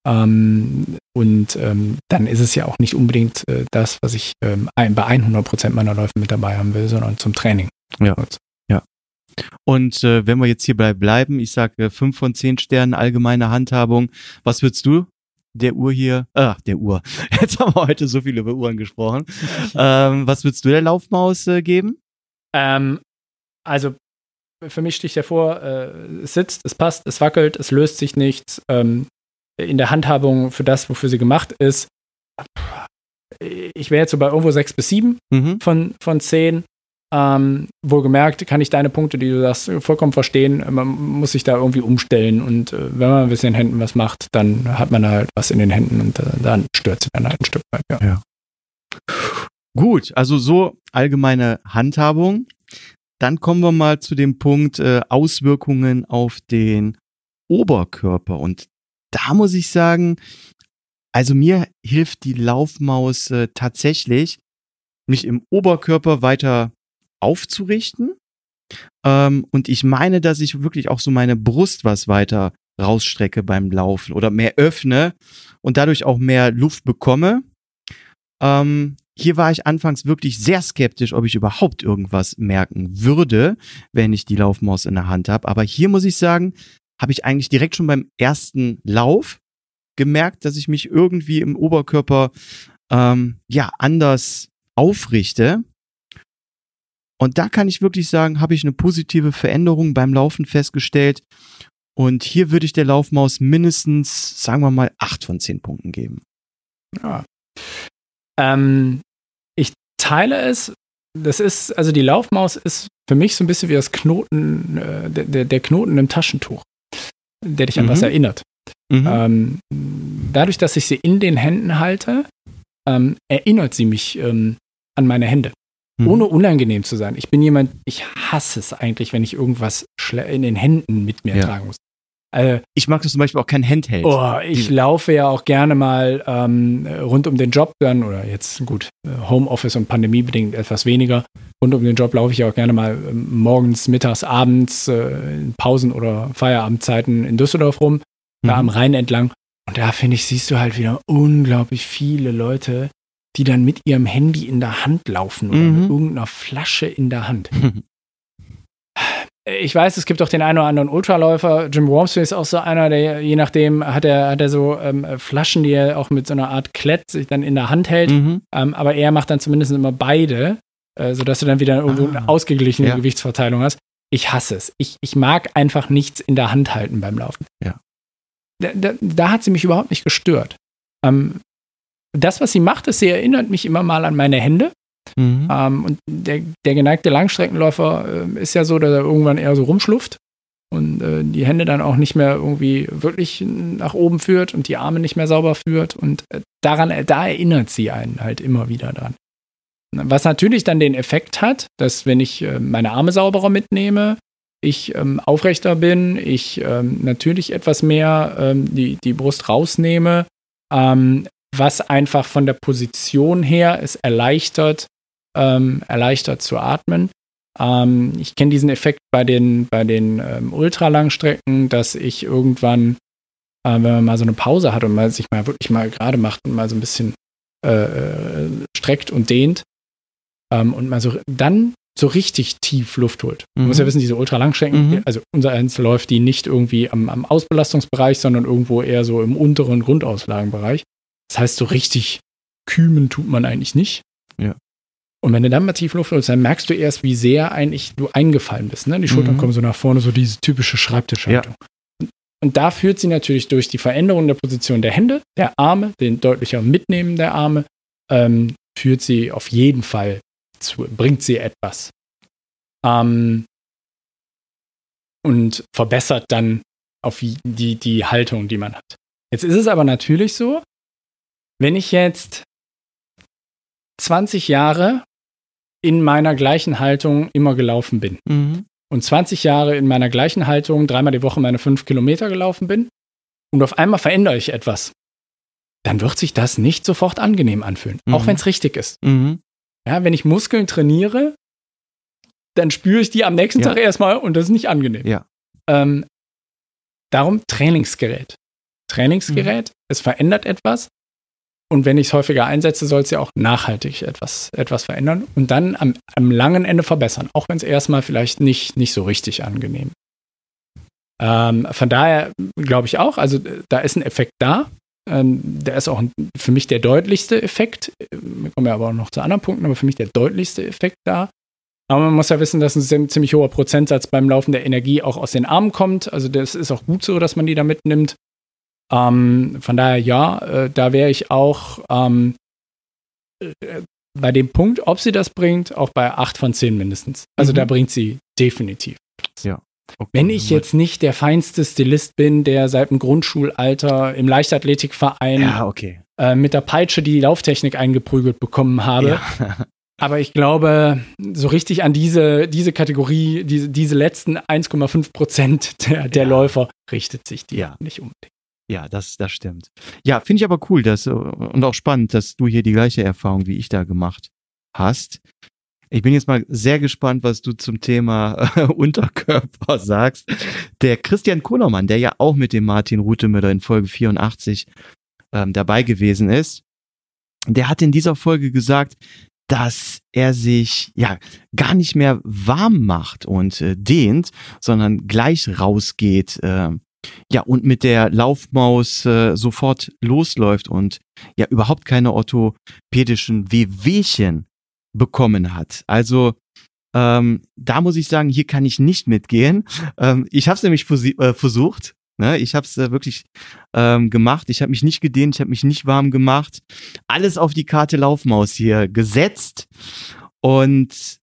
Ähm, und ähm, dann ist es ja auch nicht unbedingt äh, das, was ich ähm, ein, bei 100 Prozent meiner Läufe mit dabei haben will, sondern zum Training. Ja. ja. Und äh, wenn wir jetzt hierbei bleiben, ich sage 5 von 10 Sternen allgemeine Handhabung. Was würdest du der Uhr hier, ach, der Uhr. (laughs) Jetzt haben wir heute so viel über Uhren gesprochen. (laughs) ähm, was würdest du der Laufmaus äh, geben? Ähm, also für mich sticht hervor, äh, es sitzt, es passt, es wackelt, es löst sich nichts. Ähm, in der Handhabung für das, wofür sie gemacht ist, ich wäre jetzt so bei irgendwo 6 bis 7 mhm. von, von 10. Ähm, wohlgemerkt kann ich deine Punkte, die du sagst, vollkommen verstehen. Man muss sich da irgendwie umstellen und äh, wenn man ein bisschen in den Händen was macht, dann hat man halt was in den Händen und äh, dann stört sie dann halt ein Stück weit. Ja. ja. Gut, also so allgemeine Handhabung. Dann kommen wir mal zu dem Punkt äh, Auswirkungen auf den Oberkörper. Und da muss ich sagen, also mir hilft die Laufmaus äh, tatsächlich, mich im Oberkörper weiter aufzurichten. Ähm, und ich meine, dass ich wirklich auch so meine Brust was weiter rausstrecke beim Laufen oder mehr öffne und dadurch auch mehr Luft bekomme. Ähm, hier war ich anfangs wirklich sehr skeptisch, ob ich überhaupt irgendwas merken würde, wenn ich die Laufmaus in der Hand habe. Aber hier muss ich sagen, habe ich eigentlich direkt schon beim ersten Lauf gemerkt, dass ich mich irgendwie im Oberkörper ähm, ja anders aufrichte. Und da kann ich wirklich sagen, habe ich eine positive Veränderung beim Laufen festgestellt. Und hier würde ich der Laufmaus mindestens, sagen wir mal, acht von zehn Punkten geben. Ja. Ähm, ich teile es. Das ist, also die Laufmaus ist für mich so ein bisschen wie das Knoten, äh, der, der Knoten im Taschentuch, der dich an mhm. was erinnert. Mhm. Ähm, dadurch, dass ich sie in den Händen halte, ähm, erinnert sie mich ähm, an meine Hände. Mhm. Ohne unangenehm zu sein. Ich bin jemand, ich hasse es eigentlich, wenn ich irgendwas in den Händen mit mir ja. tragen muss. Also, ich mag das zum Beispiel auch kein Handheld. Oh, ich laufe ja auch gerne mal ähm, rund um den Job dann, oder jetzt gut, äh, Homeoffice und Pandemie bedingt etwas weniger. Rund um den Job laufe ich auch gerne mal ähm, morgens, mittags, abends, äh, in Pausen oder Feierabendzeiten in Düsseldorf rum, mhm. da am Rhein entlang. Und da finde ich, siehst du halt wieder unglaublich viele Leute, die dann mit ihrem Handy in der Hand laufen oder mhm. mit irgendeiner Flasche in der Hand. (laughs) ich weiß, es gibt auch den einen oder anderen Ultraläufer. Jim Wormsley ist auch so einer, der je nachdem hat er, hat er so ähm, Flaschen, die er auch mit so einer Art Klett sich dann in der Hand hält. Mhm. Ähm, aber er macht dann zumindest immer beide, äh, sodass du dann wieder irgendwo ah. eine ausgeglichene ja. Gewichtsverteilung hast. Ich hasse es. Ich, ich mag einfach nichts in der Hand halten beim Laufen. Ja. Da, da, da hat sie mich überhaupt nicht gestört. Ähm, das, was sie macht, ist, sie erinnert mich immer mal an meine Hände. Mhm. Ähm, und der, der, geneigte Langstreckenläufer äh, ist ja so, dass er irgendwann eher so rumschlufft und äh, die Hände dann auch nicht mehr irgendwie wirklich nach oben führt und die Arme nicht mehr sauber führt. Und äh, daran, äh, da erinnert sie einen halt immer wieder dran. Was natürlich dann den Effekt hat, dass wenn ich äh, meine Arme sauberer mitnehme, ich ähm, aufrechter bin, ich ähm, natürlich etwas mehr ähm, die, die Brust rausnehme, ähm, was einfach von der Position her es erleichtert, ähm, erleichtert zu atmen. Ähm, ich kenne diesen Effekt bei den, bei den ähm, Ultralangstrecken, dass ich irgendwann, äh, wenn man mal so eine Pause hat und man sich mal wirklich mal gerade macht und mal so ein bisschen äh, äh streckt und dehnt ähm, und mal so dann so richtig tief Luft holt. Mhm. Man muss ja wissen, diese Ultralangstrecken, mhm. also unser eins läuft die nicht irgendwie am, am Ausbelastungsbereich, sondern irgendwo eher so im unteren Grundauslagenbereich. Das heißt, so richtig kümen tut man eigentlich nicht. Und wenn du dann mal tief Luft holst, dann merkst du erst, wie sehr eigentlich du eingefallen bist. Ne? Die Schultern mhm. kommen so nach vorne, so diese typische Schreibtischhaltung. Ja. Und, da führt sie natürlich durch die Veränderung der Position der Hände, der Arme, den deutlicher Mitnehmen der Arme, ähm, führt sie auf jeden Fall zu, bringt sie etwas. Ähm, und verbessert dann auf die, die Haltung, die man hat. Jetzt ist es aber natürlich so, wenn ich jetzt 20 Jahre in meiner gleichen Haltung immer gelaufen bin mhm. und 20 Jahre in meiner gleichen Haltung dreimal die Woche meine fünf Kilometer gelaufen bin und auf einmal verändere ich etwas, dann wird sich das nicht sofort angenehm anfühlen, mhm. auch wenn es richtig ist. Mhm. Ja, wenn ich Muskeln trainiere, dann spüre ich die am nächsten ja. Tag erstmal und das ist nicht angenehm. Ja. Ähm, darum Trainingsgerät. Trainingsgerät, mhm. es verändert etwas, und wenn ich es häufiger einsetze, soll es ja auch nachhaltig etwas, etwas verändern und dann am, am langen Ende verbessern, auch wenn es erstmal vielleicht nicht, nicht so richtig angenehm ähm, Von daher glaube ich auch, also da ist ein Effekt da. Ähm, der ist auch für mich der deutlichste Effekt. Wir kommen ja aber auch noch zu anderen Punkten, aber für mich der deutlichste Effekt da. Aber man muss ja wissen, dass ein ziemlich hoher Prozentsatz beim Laufen der Energie auch aus den Armen kommt. Also das ist auch gut so, dass man die da mitnimmt. Ähm, von daher ja, äh, da wäre ich auch ähm, äh, bei dem Punkt, ob sie das bringt, auch bei 8 von 10 mindestens. Also mhm. da bringt sie definitiv. Ja. Okay. Wenn ich jetzt nicht der feinste Stilist bin, der seit dem Grundschulalter im Leichtathletikverein ja, okay. äh, mit der Peitsche die Lauftechnik eingeprügelt bekommen habe. Ja. (laughs) Aber ich glaube, so richtig an diese, diese Kategorie, diese, diese letzten 1,5 Prozent der, der ja. Läufer richtet sich die ja. nicht unbedingt. Ja, das, das stimmt. Ja, finde ich aber cool dass, und auch spannend, dass du hier die gleiche Erfahrung wie ich da gemacht hast. Ich bin jetzt mal sehr gespannt, was du zum Thema äh, (laughs) Unterkörper sagst. Der Christian Kohlermann, der ja auch mit dem Martin Rutemüller in Folge 84 ähm, dabei gewesen ist, der hat in dieser Folge gesagt, dass er sich ja gar nicht mehr warm macht und äh, dehnt, sondern gleich rausgeht, äh, ja und mit der Laufmaus äh, sofort losläuft und ja überhaupt keine orthopädischen Wehwehchen bekommen hat. Also ähm, da muss ich sagen, hier kann ich nicht mitgehen. Ähm, ich habe es nämlich äh, versucht. Ne? Ich habe es äh, wirklich ähm, gemacht. Ich habe mich nicht gedehnt, ich habe mich nicht warm gemacht. Alles auf die Karte Laufmaus hier gesetzt. Und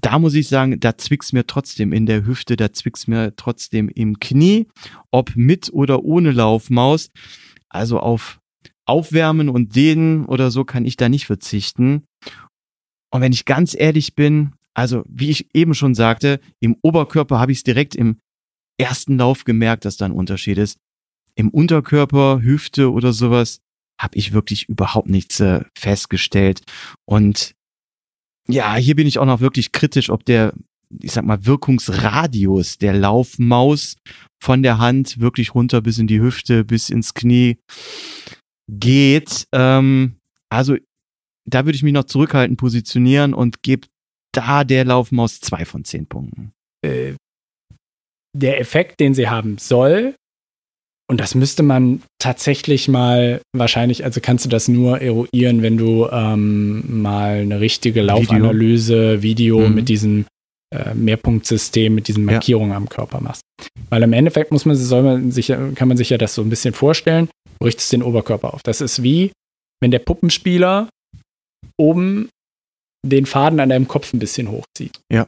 da muss ich sagen, da zwickt's mir trotzdem in der Hüfte, da zwickt's mir trotzdem im Knie, ob mit oder ohne Laufmaus. Also auf Aufwärmen und Dehnen oder so kann ich da nicht verzichten. Und wenn ich ganz ehrlich bin, also wie ich eben schon sagte, im Oberkörper habe ich es direkt im ersten Lauf gemerkt, dass da ein Unterschied ist. Im Unterkörper, Hüfte oder sowas habe ich wirklich überhaupt nichts äh, festgestellt. Und ja, hier bin ich auch noch wirklich kritisch, ob der, ich sag mal, Wirkungsradius der Laufmaus von der Hand wirklich runter bis in die Hüfte, bis ins Knie geht. Ähm, also da würde ich mich noch zurückhalten, positionieren und gebe da der Laufmaus zwei von zehn Punkten. Äh, der Effekt, den sie haben soll, und das müsste man tatsächlich mal wahrscheinlich, also kannst du das nur eruieren, wenn du ähm, mal eine richtige Laufanalyse, Video, Video mhm. mit diesem äh, Mehrpunktsystem, mit diesen Markierungen ja. am Körper machst. Weil im Endeffekt muss man, soll man sich, kann man sich ja das so ein bisschen vorstellen, du richtest den Oberkörper auf. Das ist wie, wenn der Puppenspieler oben den Faden an deinem Kopf ein bisschen hochzieht. Ja.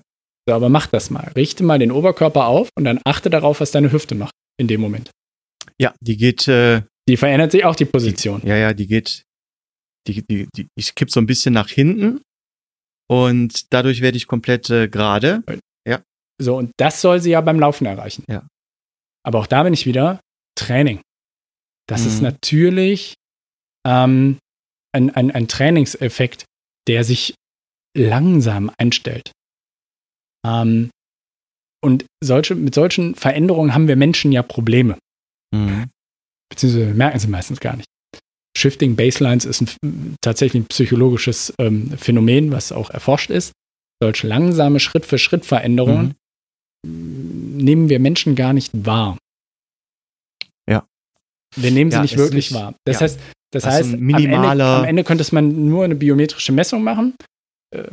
So, aber mach das mal. Richte mal den Oberkörper auf und dann achte darauf, was deine Hüfte macht in dem Moment. Ja, die geht. Äh, die verändert sich auch die Position. Die, ja, ja, die geht. Die, die, die, ich kipp so ein bisschen nach hinten und dadurch werde ich komplett äh, gerade. Ja. So, und das soll sie ja beim Laufen erreichen. Ja. Aber auch da bin ich wieder Training. Das mhm. ist natürlich ähm, ein, ein, ein Trainingseffekt, der sich langsam einstellt. Ähm, und solche, mit solchen Veränderungen haben wir Menschen ja Probleme. Mhm. Beziehungsweise merken sie meistens gar nicht. Shifting Baselines ist ein, tatsächlich ein psychologisches ähm, Phänomen, was auch erforscht ist. Solche langsame Schritt-für-Schritt-Veränderungen mhm. nehmen wir Menschen gar nicht wahr. Ja. Wir nehmen sie ja, nicht wirklich nicht, wahr. Das ja. heißt, das, das heißt, am, Ende, am Ende könnte man nur eine biometrische Messung machen. Äh,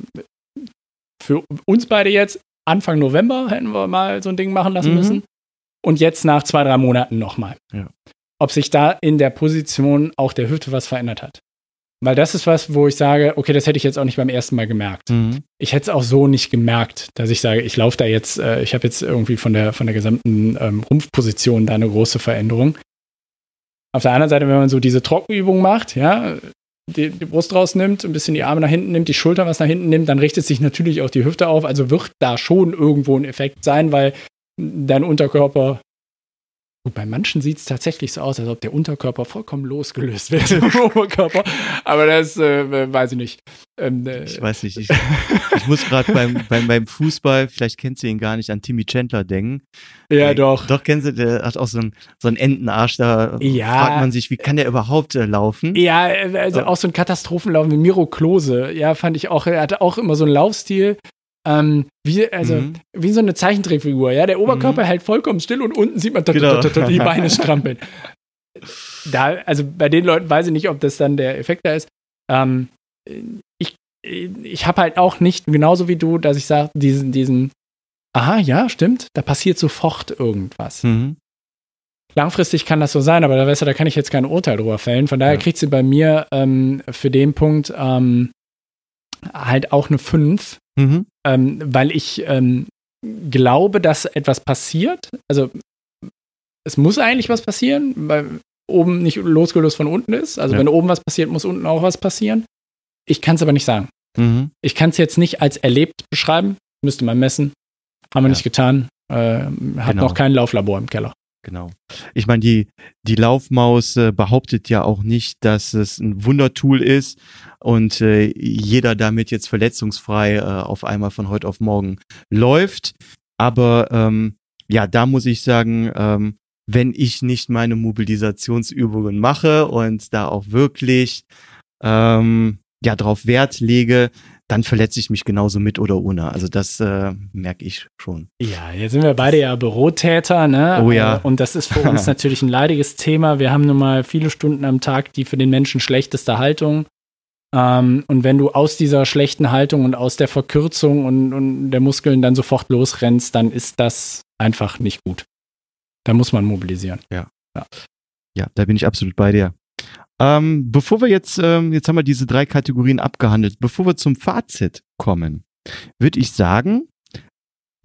für uns beide jetzt, Anfang November hätten wir mal so ein Ding machen lassen mhm. müssen. Und jetzt nach zwei, drei Monaten nochmal. Ja. Ob sich da in der Position auch der Hüfte was verändert hat. Weil das ist was, wo ich sage, okay, das hätte ich jetzt auch nicht beim ersten Mal gemerkt. Mhm. Ich hätte es auch so nicht gemerkt, dass ich sage, ich laufe da jetzt, äh, ich habe jetzt irgendwie von der, von der gesamten ähm, Rumpfposition da eine große Veränderung. Auf der anderen Seite, wenn man so diese Trockenübung macht, ja, die, die, Brust rausnimmt, ein bisschen die Arme nach hinten nimmt, die Schultern was nach hinten nimmt, dann richtet sich natürlich auch die Hüfte auf. Also wird da schon irgendwo ein Effekt sein, weil dein Unterkörper Gut, bei manchen sieht es tatsächlich so aus, als ob der Unterkörper vollkommen losgelöst (laughs) wäre vom (laughs) Oberkörper. Aber das äh, weiß ich nicht. Ähm, äh, ich weiß nicht. Ich, ich muss gerade beim, (laughs) beim, beim Fußball, vielleicht kennst du ihn gar nicht, an Timmy Chandler denken. Ja, äh, doch. Doch, kennst du, der hat auch so einen, so einen Entenarsch. Da ja. fragt man sich, wie kann der überhaupt äh, laufen? Ja, äh, also auch so ein Katastrophenlauf wie Miro Klose. Ja, fand ich auch. Er hatte auch immer so einen Laufstil. Ähm, wie, also, mhm. wie so eine Zeichentrickfigur, ja. Der Oberkörper mhm. hält vollkommen still und unten sieht man genau. die Beine (laughs) strampeln. Da, also bei den Leuten weiß ich nicht, ob das dann der Effekt da ist. Ähm, ich ich habe halt auch nicht, genauso wie du, dass ich sage, diesen, diesen, aha, ja, stimmt, da passiert sofort irgendwas. Mhm. Langfristig kann das so sein, aber da, weißt du, da kann ich jetzt kein Urteil drüber fällen. Von daher ja. kriegt sie bei mir ähm, für den Punkt ähm, halt auch eine 5, mhm. ähm, weil ich ähm, glaube, dass etwas passiert. Also es muss eigentlich was passieren, weil oben nicht losgelöst von unten ist. Also ja. wenn oben was passiert, muss unten auch was passieren. Ich kann es aber nicht sagen. Mhm. Ich kann es jetzt nicht als erlebt beschreiben. Müsste man messen. Haben wir ja. nicht getan. Äh, hat genau. noch kein Lauflabor im Keller. Genau. Ich meine, die, die Laufmaus äh, behauptet ja auch nicht, dass es ein Wundertool ist und äh, jeder damit jetzt verletzungsfrei äh, auf einmal von heute auf morgen läuft. Aber ähm, ja, da muss ich sagen, ähm, wenn ich nicht meine Mobilisationsübungen mache und da auch wirklich ähm, ja drauf Wert lege, dann verletze ich mich genauso mit oder ohne. Also das äh, merke ich schon. Ja, jetzt sind wir beide ja Bürotäter, ne? Oh ja. Äh, und das ist für uns (laughs) natürlich ein leidiges Thema. Wir haben nun mal viele Stunden am Tag die für den Menschen schlechteste Haltung. Ähm, und wenn du aus dieser schlechten Haltung und aus der Verkürzung und, und der Muskeln dann sofort losrennst, dann ist das einfach nicht gut. Da muss man mobilisieren. Ja. Ja, ja da bin ich absolut bei dir. Ähm, bevor wir jetzt, ähm, jetzt haben wir diese drei Kategorien abgehandelt, bevor wir zum Fazit kommen, würde ich sagen,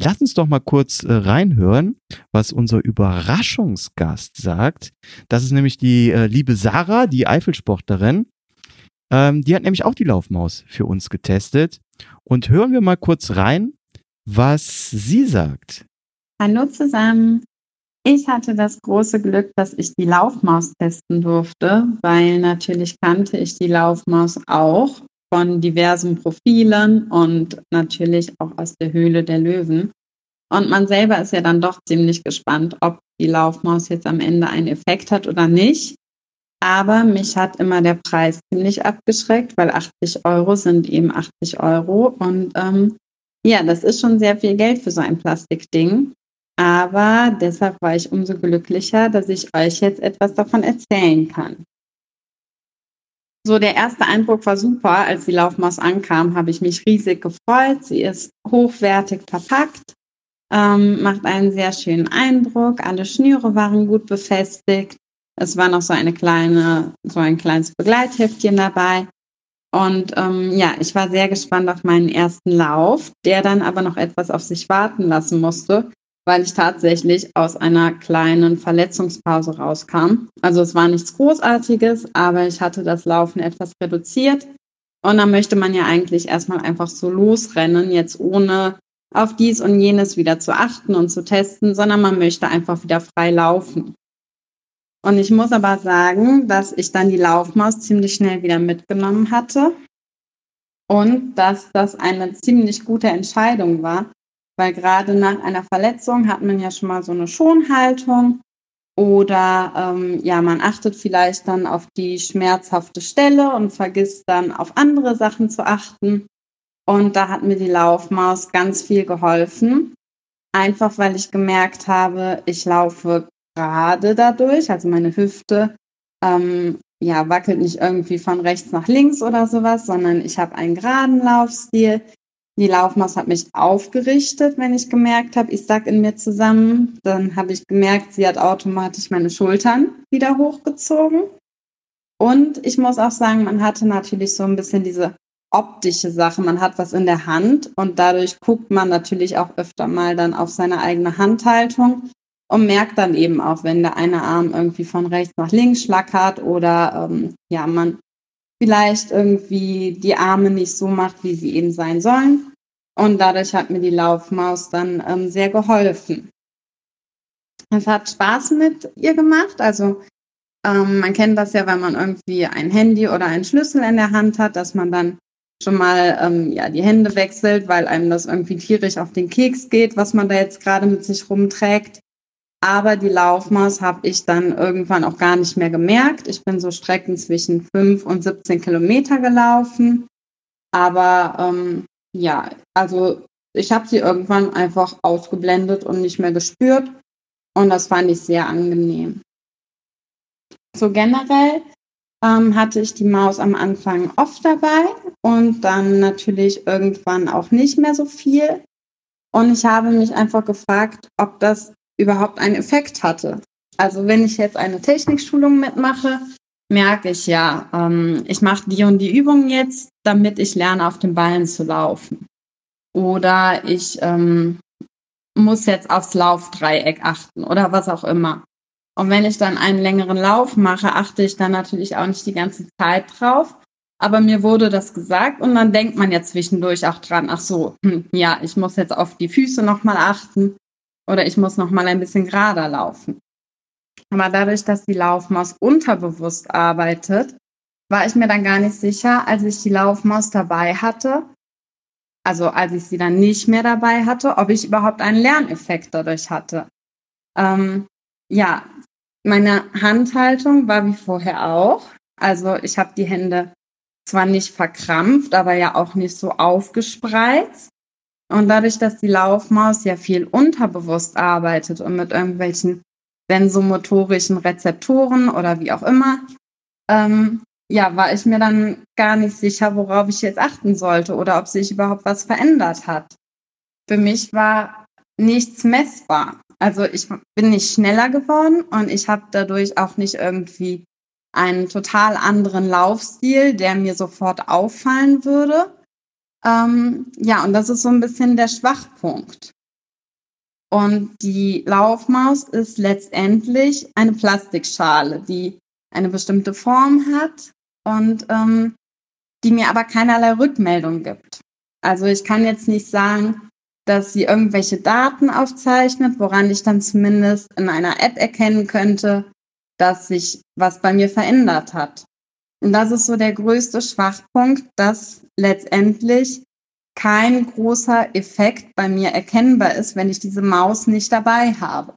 lass uns doch mal kurz äh, reinhören, was unser Überraschungsgast sagt. Das ist nämlich die äh, liebe Sarah, die Eifelsportlerin. Ähm, die hat nämlich auch die Laufmaus für uns getestet. Und hören wir mal kurz rein, was sie sagt. Hallo zusammen. Ich hatte das große Glück, dass ich die Laufmaus testen durfte, weil natürlich kannte ich die Laufmaus auch von diversen Profilen und natürlich auch aus der Höhle der Löwen. Und man selber ist ja dann doch ziemlich gespannt, ob die Laufmaus jetzt am Ende einen Effekt hat oder nicht. Aber mich hat immer der Preis ziemlich abgeschreckt, weil 80 Euro sind eben 80 Euro. Und ähm, ja, das ist schon sehr viel Geld für so ein Plastikding. Aber deshalb war ich umso glücklicher, dass ich euch jetzt etwas davon erzählen kann. So, der erste Eindruck war super. Als die Laufmaus ankam, habe ich mich riesig gefreut. Sie ist hochwertig verpackt, ähm, macht einen sehr schönen Eindruck. Alle Schnüre waren gut befestigt. Es war noch so eine kleine, so ein kleines Begleitheftchen dabei. Und ähm, ja, ich war sehr gespannt auf meinen ersten Lauf, der dann aber noch etwas auf sich warten lassen musste, weil ich tatsächlich aus einer kleinen Verletzungspause rauskam. Also es war nichts Großartiges, aber ich hatte das Laufen etwas reduziert. Und dann möchte man ja eigentlich erstmal einfach so losrennen, jetzt ohne auf dies und jenes wieder zu achten und zu testen, sondern man möchte einfach wieder frei laufen. Und ich muss aber sagen, dass ich dann die Laufmaus ziemlich schnell wieder mitgenommen hatte und dass das eine ziemlich gute Entscheidung war, weil gerade nach einer Verletzung hat man ja schon mal so eine Schonhaltung oder ähm, ja, man achtet vielleicht dann auf die schmerzhafte Stelle und vergisst dann auf andere Sachen zu achten. Und da hat mir die Laufmaus ganz viel geholfen. Einfach weil ich gemerkt habe, ich laufe gerade dadurch, also meine Hüfte ähm, ja, wackelt nicht irgendwie von rechts nach links oder sowas, sondern ich habe einen geraden Laufstil. Die Laufmaus hat mich aufgerichtet, wenn ich gemerkt habe, ich sack in mir zusammen. Dann habe ich gemerkt, sie hat automatisch meine Schultern wieder hochgezogen. Und ich muss auch sagen, man hatte natürlich so ein bisschen diese optische Sache. Man hat was in der Hand und dadurch guckt man natürlich auch öfter mal dann auf seine eigene Handhaltung und merkt dann eben auch, wenn der eine Arm irgendwie von rechts nach links schlackert oder ähm, ja, man vielleicht irgendwie die Arme nicht so macht, wie sie eben sein sollen. Und dadurch hat mir die Laufmaus dann ähm, sehr geholfen. Es hat Spaß mit ihr gemacht. Also ähm, man kennt das ja, wenn man irgendwie ein Handy oder einen Schlüssel in der Hand hat, dass man dann schon mal ähm, ja, die Hände wechselt, weil einem das irgendwie tierisch auf den Keks geht, was man da jetzt gerade mit sich rumträgt. Aber die Laufmaus habe ich dann irgendwann auch gar nicht mehr gemerkt. Ich bin so Strecken zwischen 5 und 17 Kilometer gelaufen. Aber ähm, ja, also ich habe sie irgendwann einfach ausgeblendet und nicht mehr gespürt. Und das fand ich sehr angenehm. So generell ähm, hatte ich die Maus am Anfang oft dabei und dann natürlich irgendwann auch nicht mehr so viel. Und ich habe mich einfach gefragt, ob das überhaupt einen Effekt hatte. Also wenn ich jetzt eine Technikschulung mitmache, merke ich ja, ähm, ich mache die und die Übung jetzt, damit ich lerne, auf den Ballen zu laufen. Oder ich ähm, muss jetzt aufs Laufdreieck achten oder was auch immer. Und wenn ich dann einen längeren Lauf mache, achte ich dann natürlich auch nicht die ganze Zeit drauf. Aber mir wurde das gesagt und dann denkt man ja zwischendurch auch dran, ach so, hm, ja, ich muss jetzt auf die Füße nochmal achten oder ich muss noch mal ein bisschen gerader laufen. Aber dadurch, dass die Laufmaus unterbewusst arbeitet, war ich mir dann gar nicht sicher, als ich die Laufmaus dabei hatte, also als ich sie dann nicht mehr dabei hatte, ob ich überhaupt einen Lerneffekt dadurch hatte. Ähm, ja, meine Handhaltung war wie vorher auch. Also ich habe die Hände zwar nicht verkrampft, aber ja auch nicht so aufgespreizt. Und dadurch, dass die Laufmaus ja viel unterbewusst arbeitet und mit irgendwelchen sensomotorischen Rezeptoren oder wie auch immer, ähm, ja, war ich mir dann gar nicht sicher, worauf ich jetzt achten sollte oder ob sich überhaupt was verändert hat. Für mich war nichts messbar. Also ich bin nicht schneller geworden und ich habe dadurch auch nicht irgendwie einen total anderen Laufstil, der mir sofort auffallen würde. Ähm, ja, und das ist so ein bisschen der Schwachpunkt. Und die Laufmaus ist letztendlich eine Plastikschale, die eine bestimmte Form hat und ähm, die mir aber keinerlei Rückmeldung gibt. Also ich kann jetzt nicht sagen, dass sie irgendwelche Daten aufzeichnet, woran ich dann zumindest in einer App erkennen könnte, dass sich was bei mir verändert hat. Und das ist so der größte Schwachpunkt, dass letztendlich kein großer Effekt bei mir erkennbar ist, wenn ich diese Maus nicht dabei habe.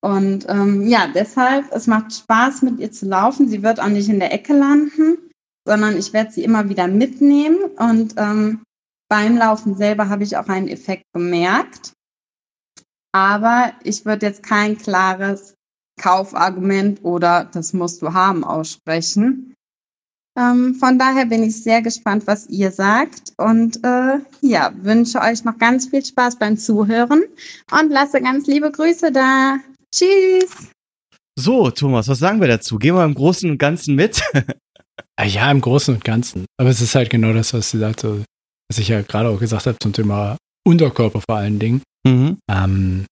Und ähm, ja, deshalb, es macht Spaß, mit ihr zu laufen. Sie wird auch nicht in der Ecke landen, sondern ich werde sie immer wieder mitnehmen. Und ähm, beim Laufen selber habe ich auch einen Effekt bemerkt. Aber ich würde jetzt kein klares Kaufargument oder das musst du haben aussprechen. Ähm, von daher bin ich sehr gespannt, was ihr sagt und äh, ja, wünsche euch noch ganz viel Spaß beim Zuhören und lasse ganz liebe Grüße da. Tschüss. So, Thomas, was sagen wir dazu? Gehen wir im Großen und Ganzen mit? Ah (laughs) ja, im Großen und Ganzen. Aber es ist halt genau das, was sie sagt, was ich ja gerade auch gesagt habe zum Thema Unterkörper vor allen Dingen. Mhm. Ähm,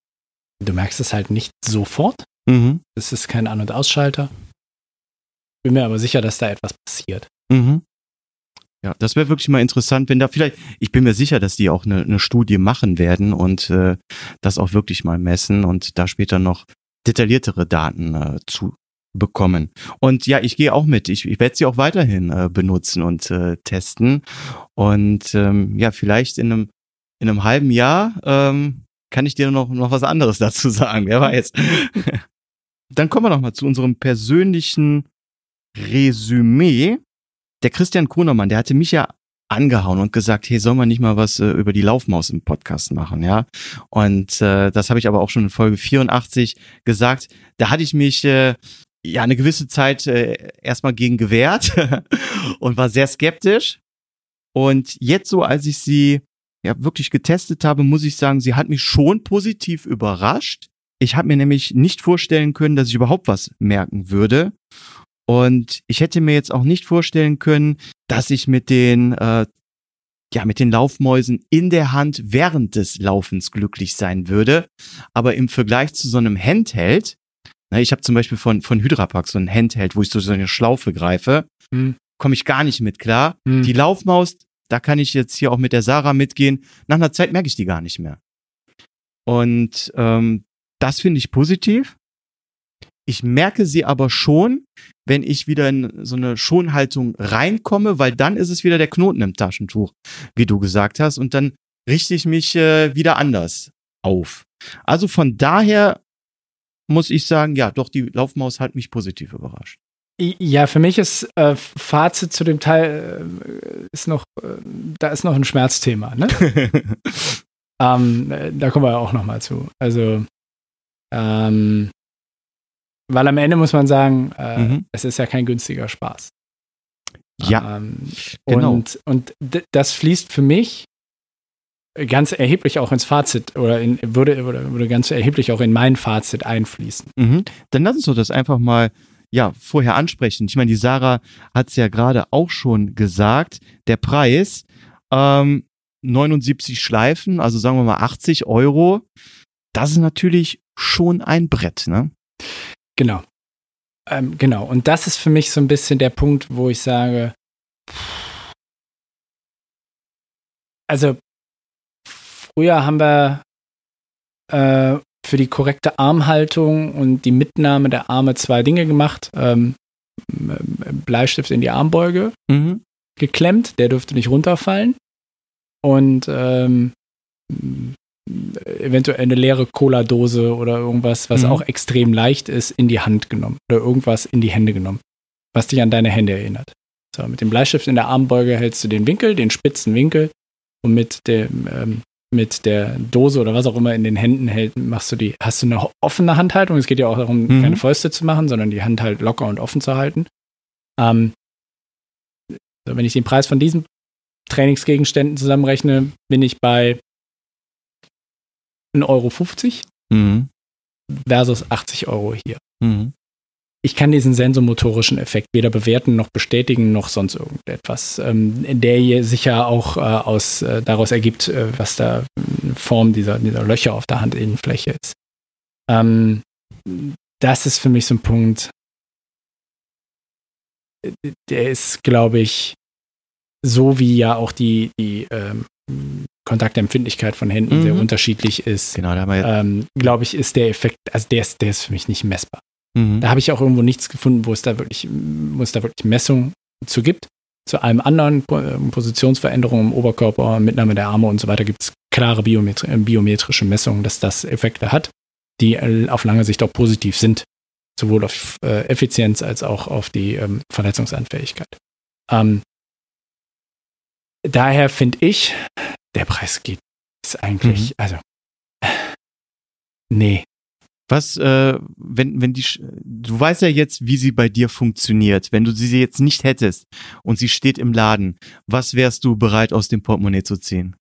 du merkst es halt nicht sofort. Mhm. Es ist kein An- und Ausschalter. Bin mir aber sicher, dass da etwas passiert. Mhm. Ja, das wäre wirklich mal interessant, wenn da vielleicht, ich bin mir sicher, dass die auch eine, eine Studie machen werden und äh, das auch wirklich mal messen und da später noch detailliertere Daten äh, zu bekommen. Und ja, ich gehe auch mit. Ich, ich werde sie auch weiterhin äh, benutzen und äh, testen. Und ähm, ja, vielleicht in einem, in einem halben Jahr ähm, kann ich dir noch, noch was anderes (laughs) dazu sagen. Wer weiß. (laughs) Dann kommen wir noch mal zu unserem persönlichen Resümee der Christian Kuhnermann, der hatte mich ja angehauen und gesagt, hey, soll man nicht mal was äh, über die Laufmaus im Podcast machen, ja? Und äh, das habe ich aber auch schon in Folge 84 gesagt. Da hatte ich mich äh, ja eine gewisse Zeit äh, erstmal gegen gewehrt (laughs) und war sehr skeptisch. Und jetzt so, als ich sie ja wirklich getestet habe, muss ich sagen, sie hat mich schon positiv überrascht. Ich habe mir nämlich nicht vorstellen können, dass ich überhaupt was merken würde. Und ich hätte mir jetzt auch nicht vorstellen können, dass ich mit den äh, ja, mit den Laufmäusen in der Hand während des Laufens glücklich sein würde. Aber im Vergleich zu so einem Handheld, na, ne, ich habe zum Beispiel von, von Hydrapack so ein Handheld, wo ich so, so eine Schlaufe greife, hm. komme ich gar nicht mit klar. Hm. Die Laufmaus, da kann ich jetzt hier auch mit der Sarah mitgehen. Nach einer Zeit merke ich die gar nicht mehr. Und ähm, das finde ich positiv. Ich merke sie aber schon, wenn ich wieder in so eine Schonhaltung reinkomme, weil dann ist es wieder der Knoten im Taschentuch, wie du gesagt hast, und dann richte ich mich äh, wieder anders auf. Also von daher muss ich sagen, ja, doch, die Laufmaus hat mich positiv überrascht. Ja, für mich ist äh, Fazit zu dem Teil äh, ist noch, äh, da ist noch ein Schmerzthema, ne? (laughs) ähm, äh, da kommen wir auch noch mal zu. Also ähm, weil am Ende muss man sagen, äh, mhm. es ist ja kein günstiger Spaß. Ja. Ähm, genau. Und, und das fließt für mich ganz erheblich auch ins Fazit oder in, würde, würde, würde ganz erheblich auch in mein Fazit einfließen. Mhm. Dann lass uns doch das einfach mal ja, vorher ansprechen. Ich meine, die Sarah hat es ja gerade auch schon gesagt. Der Preis, ähm, 79 Schleifen, also sagen wir mal 80 Euro. Das ist natürlich schon ein Brett, ne? Genau. Ähm, genau. Und das ist für mich so ein bisschen der Punkt, wo ich sage, also früher haben wir äh, für die korrekte Armhaltung und die Mitnahme der Arme zwei Dinge gemacht. Ähm, Bleistift in die Armbeuge mhm. geklemmt, der dürfte nicht runterfallen. Und ähm, eventuell eine leere Cola-Dose oder irgendwas, was mhm. auch extrem leicht ist, in die Hand genommen oder irgendwas in die Hände genommen, was dich an deine Hände erinnert. So, mit dem Bleistift in der Armbeuge hältst du den Winkel, den spitzen Winkel und mit dem ähm, mit der Dose oder was auch immer in den Händen hält, machst du die, hast du eine offene Handhaltung. Es geht ja auch darum, mhm. keine Fäuste zu machen, sondern die Hand halt locker und offen zu halten. Ähm, wenn ich den Preis von diesen Trainingsgegenständen zusammenrechne, bin ich bei 1,50 Euro mhm. versus 80 Euro hier. Mhm ich kann diesen sensomotorischen Effekt weder bewerten noch bestätigen noch sonst irgendetwas, ähm, der sich ja auch äh, aus, äh, daraus ergibt, äh, was da Form dieser, dieser Löcher auf der Handinnenfläche ist. Ähm, das ist für mich so ein Punkt, der ist, glaube ich, so wie ja auch die, die ähm, Kontaktempfindlichkeit von Händen mhm. sehr unterschiedlich ist. Genau, ähm, glaube ich, ist der Effekt, also der ist, der ist für mich nicht messbar. Mhm. Da habe ich auch irgendwo nichts gefunden, wo es da wirklich, wo es da wirklich Messungen zu gibt. Zu allem anderen ähm, Positionsveränderungen im Oberkörper, Mitnahme der Arme und so weiter gibt es klare Biometri äh, biometrische Messungen, dass das Effekte hat, die äh, auf lange Sicht auch positiv sind, sowohl auf äh, Effizienz als auch auf die ähm, Verletzungsanfähigkeit. Ähm, daher finde ich, der Preis geht ist eigentlich, mhm. also nee, was, äh, wenn, wenn die, du weißt ja jetzt, wie sie bei dir funktioniert. Wenn du sie jetzt nicht hättest und sie steht im Laden, was wärst du bereit aus dem Portemonnaie zu ziehen?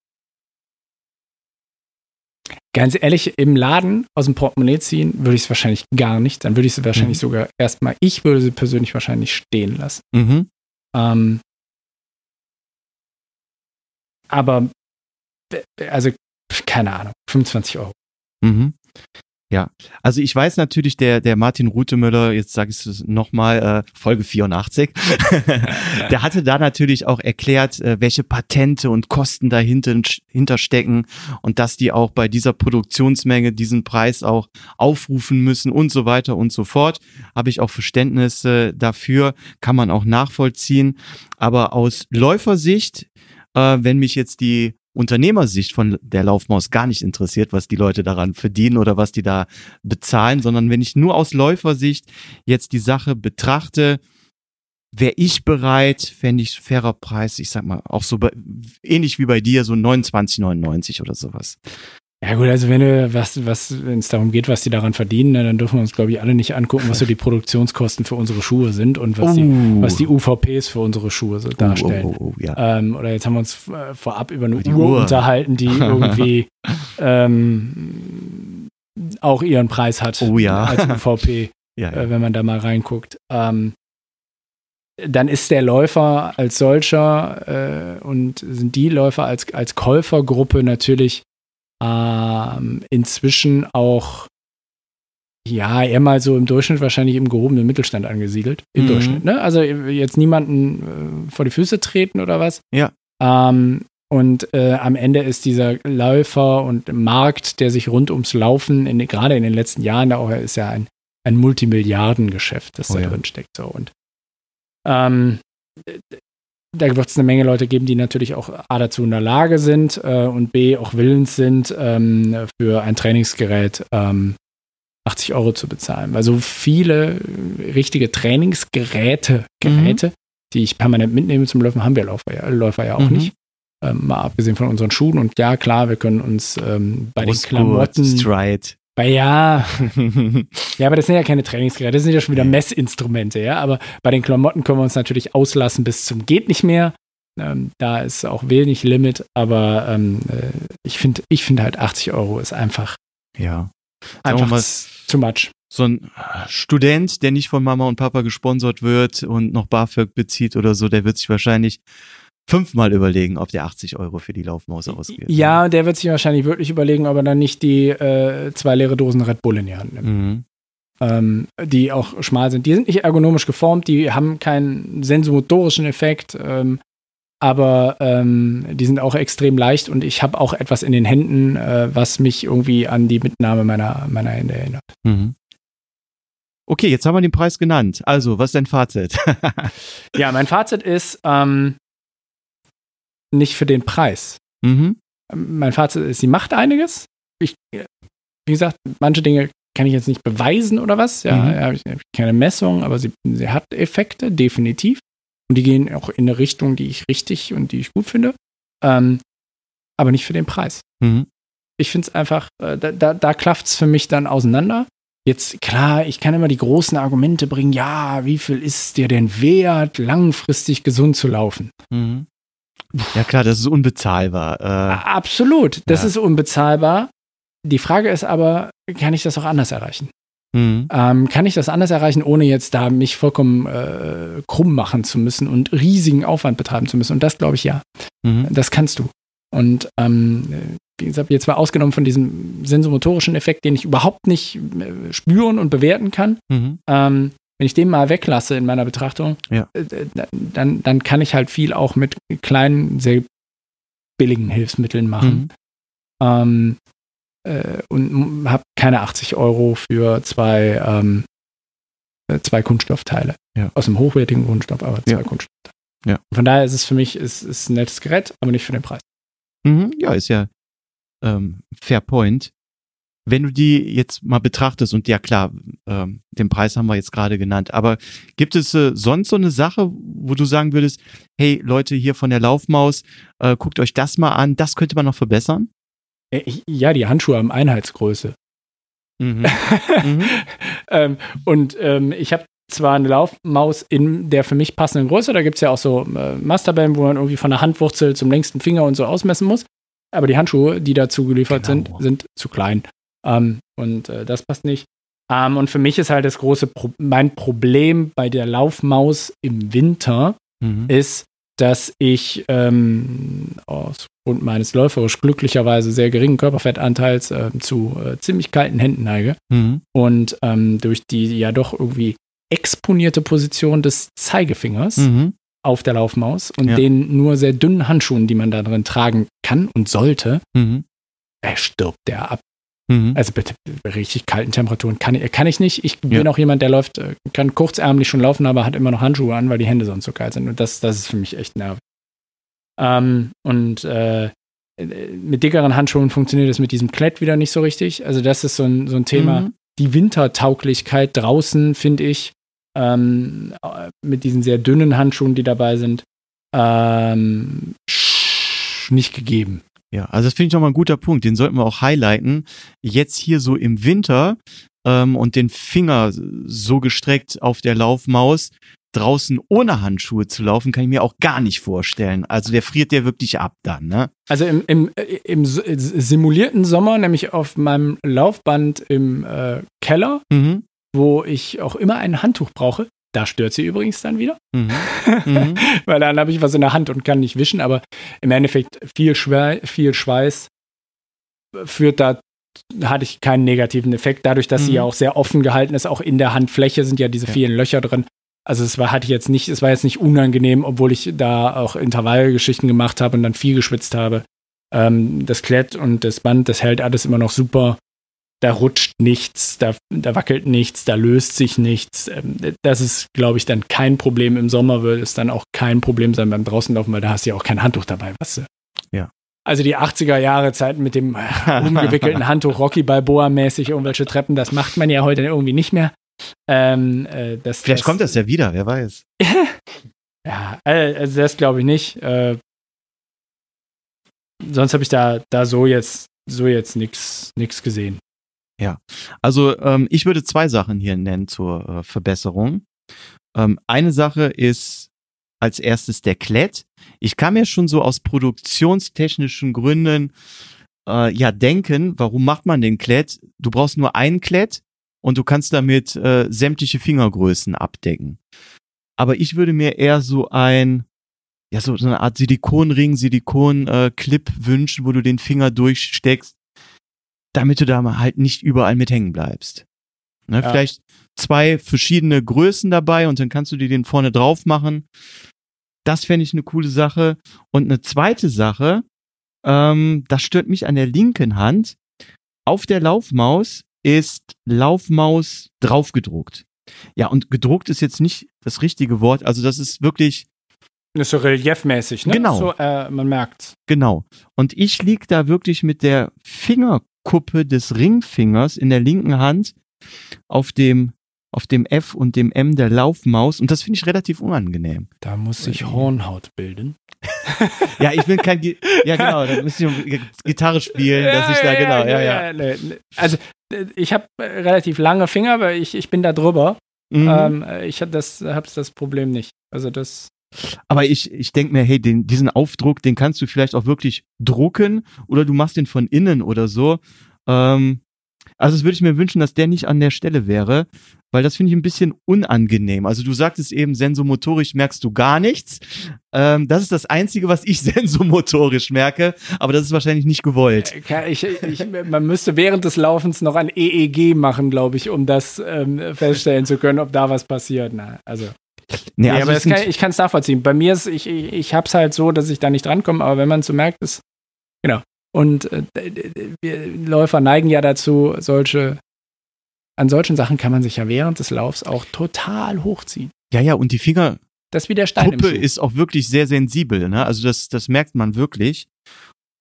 Ganz ehrlich, im Laden aus dem Portemonnaie ziehen würde ich es wahrscheinlich gar nicht. Dann würde ich sie wahrscheinlich mhm. sogar erstmal, ich würde sie persönlich wahrscheinlich stehen lassen. Mhm. Ähm, aber, also, keine Ahnung, 25 Euro. Mhm. Ja, also ich weiß natürlich, der, der Martin Rutemöller, jetzt sage ich es nochmal, äh, Folge 84, (laughs) der hatte da natürlich auch erklärt, äh, welche Patente und Kosten dahinter hinterstecken und dass die auch bei dieser Produktionsmenge diesen Preis auch aufrufen müssen und so weiter und so fort. Habe ich auch Verständnis äh, dafür, kann man auch nachvollziehen. Aber aus Läufersicht, äh, wenn mich jetzt die Unternehmersicht von der Laufmaus gar nicht interessiert, was die Leute daran verdienen oder was die da bezahlen, sondern wenn ich nur aus Läufersicht jetzt die Sache betrachte, wäre ich bereit, fände ich fairer Preis, ich sag mal, auch so bei, ähnlich wie bei dir, so 29,99 oder sowas. Ja gut, also wenn du was, was, wenn es darum geht, was die daran verdienen, ne, dann dürfen wir uns, glaube ich, alle nicht angucken, was so die Produktionskosten für unsere Schuhe sind und was, uh. die, was die UVPs für unsere Schuhe so darstellen. Uh, uh, ja. ähm, oder jetzt haben wir uns äh, vorab über eine Uhr, Uhr, unterhalten, die (laughs) irgendwie ähm, auch ihren Preis hat oh, ja. als UVP, (laughs) ja, äh, wenn man da mal reinguckt. Ähm, dann ist der Läufer als solcher äh, und sind die Läufer als, als Käufergruppe natürlich ähm, inzwischen auch ja, eher mal so im Durchschnitt wahrscheinlich im gehobenen Mittelstand angesiedelt. Im mhm. Durchschnitt, ne? Also jetzt niemanden äh, vor die Füße treten oder was. Ja. Ähm, und äh, am Ende ist dieser Läufer und Markt, der sich rund ums Laufen, in, gerade in den letzten Jahren, da auch ist ja ein, ein Multimilliardengeschäft, das oh, da ja. drin steckt. So. Und ähm, da wird es eine Menge Leute geben, die natürlich auch A dazu in der Lage sind äh, und B auch willens sind, ähm, für ein Trainingsgerät ähm, 80 Euro zu bezahlen. Weil so viele richtige Trainingsgeräte, Geräte, mhm. die ich permanent mitnehme zum Laufen, haben wir Läufer ja, Läufer ja auch mhm. nicht. Ähm, mal abgesehen von unseren Schuhen. Und ja, klar, wir können uns ähm, bei Brustgurt, den Klamotten. Stride. Ja. (laughs) ja, aber das sind ja keine Trainingsgeräte, das sind ja schon wieder Messinstrumente, ja. Aber bei den Klamotten können wir uns natürlich auslassen bis zum Geht nicht mehr. Ähm, da ist auch wenig Limit, aber ähm, äh, ich finde ich find halt 80 Euro ist einfach. Ja. Einfach mal, too much. So ein Student, der nicht von Mama und Papa gesponsert wird und noch BAföG bezieht oder so, der wird sich wahrscheinlich fünfmal überlegen, ob der 80 Euro für die Laufmaus ausgibt. Ja, der wird sich wahrscheinlich wirklich überlegen, ob er dann nicht die äh, zwei leere Dosen Red Bull in die Hand nimmt. Mhm. Ähm, die auch schmal sind. Die sind nicht ergonomisch geformt, die haben keinen sensomotorischen Effekt. Ähm, aber ähm, die sind auch extrem leicht und ich habe auch etwas in den Händen, äh, was mich irgendwie an die Mitnahme meiner, meiner Hände erinnert. Mhm. Okay, jetzt haben wir den Preis genannt. Also, was ist dein Fazit? (laughs) ja, mein Fazit ist ähm, nicht für den Preis. Mhm. Mein Fazit ist, sie macht einiges. Ich, wie gesagt, manche Dinge kann ich jetzt nicht beweisen oder was. Ja, mhm. habe ich, hab ich keine Messung, aber sie, sie hat Effekte, definitiv. Und die gehen auch in eine Richtung, die ich richtig und die ich gut finde. Ähm, aber nicht für den Preis. Mhm. Ich finde es einfach, äh, da, da, da klafft es für mich dann auseinander. Jetzt, klar, ich kann immer die großen Argumente bringen, ja, wie viel ist es dir denn wert, langfristig gesund zu laufen? Mhm. Ja, klar, das ist unbezahlbar. Äh, Absolut, das ja. ist unbezahlbar. Die Frage ist aber, kann ich das auch anders erreichen? Mhm. Ähm, kann ich das anders erreichen, ohne jetzt da mich vollkommen äh, krumm machen zu müssen und riesigen Aufwand betreiben zu müssen? Und das glaube ich ja. Mhm. Das kannst du. Und ähm, wie gesagt, jetzt mal ausgenommen von diesem sensomotorischen Effekt, den ich überhaupt nicht äh, spüren und bewerten kann, mhm. ähm, wenn ich den mal weglasse in meiner Betrachtung, ja. äh, dann, dann kann ich halt viel auch mit kleinen, sehr billigen Hilfsmitteln machen. Mhm. Ähm, äh, und habe keine 80 Euro für zwei, ähm, äh, zwei Kunststoffteile. Ja. Aus einem hochwertigen Kunststoff, aber zwei ja. Kunststoffteile. Ja. Von daher ist es für mich ist, ist ein nettes Gerät, aber nicht für den Preis. Mhm, ja, ist ja ähm, Fair Point. Wenn du die jetzt mal betrachtest, und ja klar, ähm, den Preis haben wir jetzt gerade genannt, aber gibt es äh, sonst so eine Sache, wo du sagen würdest, hey Leute hier von der Laufmaus, äh, guckt euch das mal an, das könnte man noch verbessern? Äh, ja, die Handschuhe haben Einheitsgröße. Mhm. (laughs) mhm. ähm, und ähm, ich habe zwar eine Laufmaus in der für mich passenden Größe, da gibt es ja auch so äh, Masterband, wo man irgendwie von der Handwurzel zum längsten Finger und so ausmessen muss. Aber die Handschuhe, die dazu geliefert genau. sind, sind zu klein. Ähm, und äh, das passt nicht. Ähm, und für mich ist halt das große Pro mein Problem bei der Laufmaus im Winter mhm. ist, dass ich ähm, aus Grund meines läuferisch glücklicherweise sehr geringen Körperfettanteils äh, zu äh, ziemlich kalten Händen neige. Mhm. Und ähm, durch die ja doch irgendwie exponierte Position des Zeigefingers mhm. auf der Laufmaus und ja. den nur sehr dünnen Handschuhen, die man da drin tragen kann und sollte, mhm. er stirbt der ab. Mhm. Also bitte, bei richtig kalten Temperaturen kann, kann ich nicht. Ich bin ja. auch jemand, der läuft, äh, kann kurzärmlich schon laufen, aber hat immer noch Handschuhe an, weil die Hände sonst so kalt sind. Und das, das ist für mich echt nervig. Ähm, und äh, mit dickeren Handschuhen funktioniert das mit diesem Klett wieder nicht so richtig. Also das ist so ein, so ein Thema. Mhm. Die Wintertauglichkeit draußen, finde ich, ähm, mit diesen sehr dünnen Handschuhen, die dabei sind, ähm, nicht gegeben. Ja, also das finde ich nochmal ein guter Punkt. Den sollten wir auch highlighten. Jetzt hier so im Winter ähm, und den Finger so gestreckt auf der Laufmaus draußen ohne Handschuhe zu laufen, kann ich mir auch gar nicht vorstellen. Also der friert der wirklich ab dann, ne? Also im, im, im simulierten Sommer, nämlich auf meinem Laufband im äh, Keller, mhm wo ich auch immer ein Handtuch brauche. Da stört sie übrigens dann wieder. Mhm. (laughs) Mhm. Weil dann habe ich was in der Hand und kann nicht wischen, aber im Endeffekt viel, Schwe viel Schweiß führt da hatte ich keinen negativen Effekt, dadurch, dass mhm. sie ja auch sehr offen gehalten ist. Auch in der Handfläche sind ja diese ja. vielen Löcher drin. Also es war, hatte ich jetzt nicht, es war jetzt nicht unangenehm, obwohl ich da auch Intervallgeschichten gemacht habe und dann viel geschwitzt habe. Ähm, das Klett und das Band, das hält alles immer noch super da rutscht nichts, da, da wackelt nichts, da löst sich nichts. Ähm, das ist, glaube ich, dann kein Problem. Im Sommer wird es dann auch kein Problem sein beim Draußenlaufen, weil da hast du ja auch kein Handtuch dabei, weißt du? Ja. Also die 80er Jahre Zeiten mit dem umgewickelten (laughs) Handtuch, Rocky Balboa mäßig irgendwelche Treppen, das macht man ja heute irgendwie nicht mehr. Ähm, äh, das, Vielleicht das, kommt das ja wieder, wer weiß. (laughs) ja, äh, also das glaube ich nicht. Äh, sonst habe ich da, da so jetzt so jetzt nichts gesehen. Ja, also ähm, ich würde zwei Sachen hier nennen zur äh, Verbesserung. Ähm, eine Sache ist als erstes der Klett. Ich kann mir schon so aus produktionstechnischen Gründen äh, ja denken, warum macht man den Klett? Du brauchst nur einen Klett und du kannst damit äh, sämtliche Fingergrößen abdecken. Aber ich würde mir eher so ein ja so, so eine Art Silikonring, Silikon-Clip äh, wünschen, wo du den Finger durchsteckst damit du da mal halt nicht überall mit hängen bleibst. Ne, ja. Vielleicht zwei verschiedene Größen dabei und dann kannst du dir den vorne drauf machen. Das fände ich eine coole Sache. Und eine zweite Sache, ähm, das stört mich an der linken Hand. Auf der Laufmaus ist Laufmaus draufgedruckt. Ja, und gedruckt ist jetzt nicht das richtige Wort. Also das ist wirklich. Das ist so reliefmäßig, ne? Genau. So, äh, man merkt's. Genau. Und ich lieg da wirklich mit der Fingerkuppe des Ringfingers in der linken Hand auf dem auf dem F und dem M der Laufmaus und das finde ich relativ unangenehm. Da muss sich Hornhaut bilden. (laughs) ja, ich bin kein, Gi ja genau, da müsste ich Gitarre spielen, ja, dass ich da, genau, ja, ja. ja. Also, ich habe relativ lange Finger, aber ich, ich bin da drüber. Mhm. Ähm, ich habe das, hab's das Problem nicht. Also das. Aber ich, ich denke mir, hey, den, diesen Aufdruck, den kannst du vielleicht auch wirklich drucken oder du machst den von innen oder so. Ähm, also das würde ich mir wünschen, dass der nicht an der Stelle wäre, weil das finde ich ein bisschen unangenehm. Also du sagtest eben, sensomotorisch merkst du gar nichts. Ähm, das ist das Einzige, was ich (laughs) sensomotorisch merke, aber das ist wahrscheinlich nicht gewollt. Äh, ich, ich, man müsste während des Laufens noch ein EEG machen, glaube ich, um das ähm, feststellen zu können, ob da was passiert. Na, also. Nee, also aber kann, ich kann es nachvollziehen. Bei mir ist, ich, ich, ich habe es halt so, dass ich da nicht drankomme, aber wenn man so merkt, ist, genau. Und äh, wir Läufer neigen ja dazu, solche an solchen Sachen kann man sich ja während des Laufs auch total hochziehen. Ja, ja, und die Finger. Das ist wie der Stein Kuppe ist auch wirklich sehr sensibel, ne? Also das, das merkt man wirklich.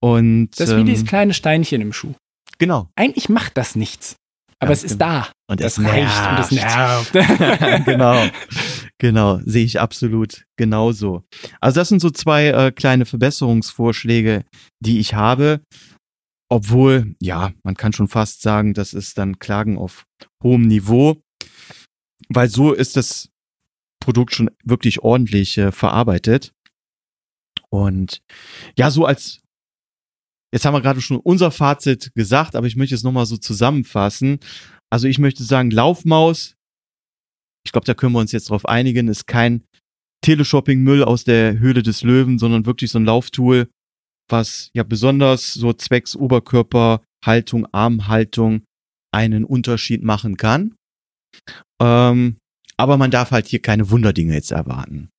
Und das ist wie ähm, dieses kleine Steinchen im Schuh. Genau. Eigentlich macht das nichts. Aber ja, es ist da. Und das reicht und es nervt. (laughs) genau. Genau, sehe ich absolut genauso. Also das sind so zwei äh, kleine Verbesserungsvorschläge, die ich habe. Obwohl, ja, man kann schon fast sagen, das ist dann Klagen auf hohem Niveau, weil so ist das Produkt schon wirklich ordentlich äh, verarbeitet. Und ja, so als, jetzt haben wir gerade schon unser Fazit gesagt, aber ich möchte es nochmal so zusammenfassen. Also ich möchte sagen, Laufmaus, ich glaube, da können wir uns jetzt drauf einigen, ist kein Teleshopping-Müll aus der Höhle des Löwen, sondern wirklich so ein Lauftool, was ja besonders so zwecks Oberkörperhaltung, Armhaltung einen Unterschied machen kann. Ähm, aber man darf halt hier keine Wunderdinge jetzt erwarten.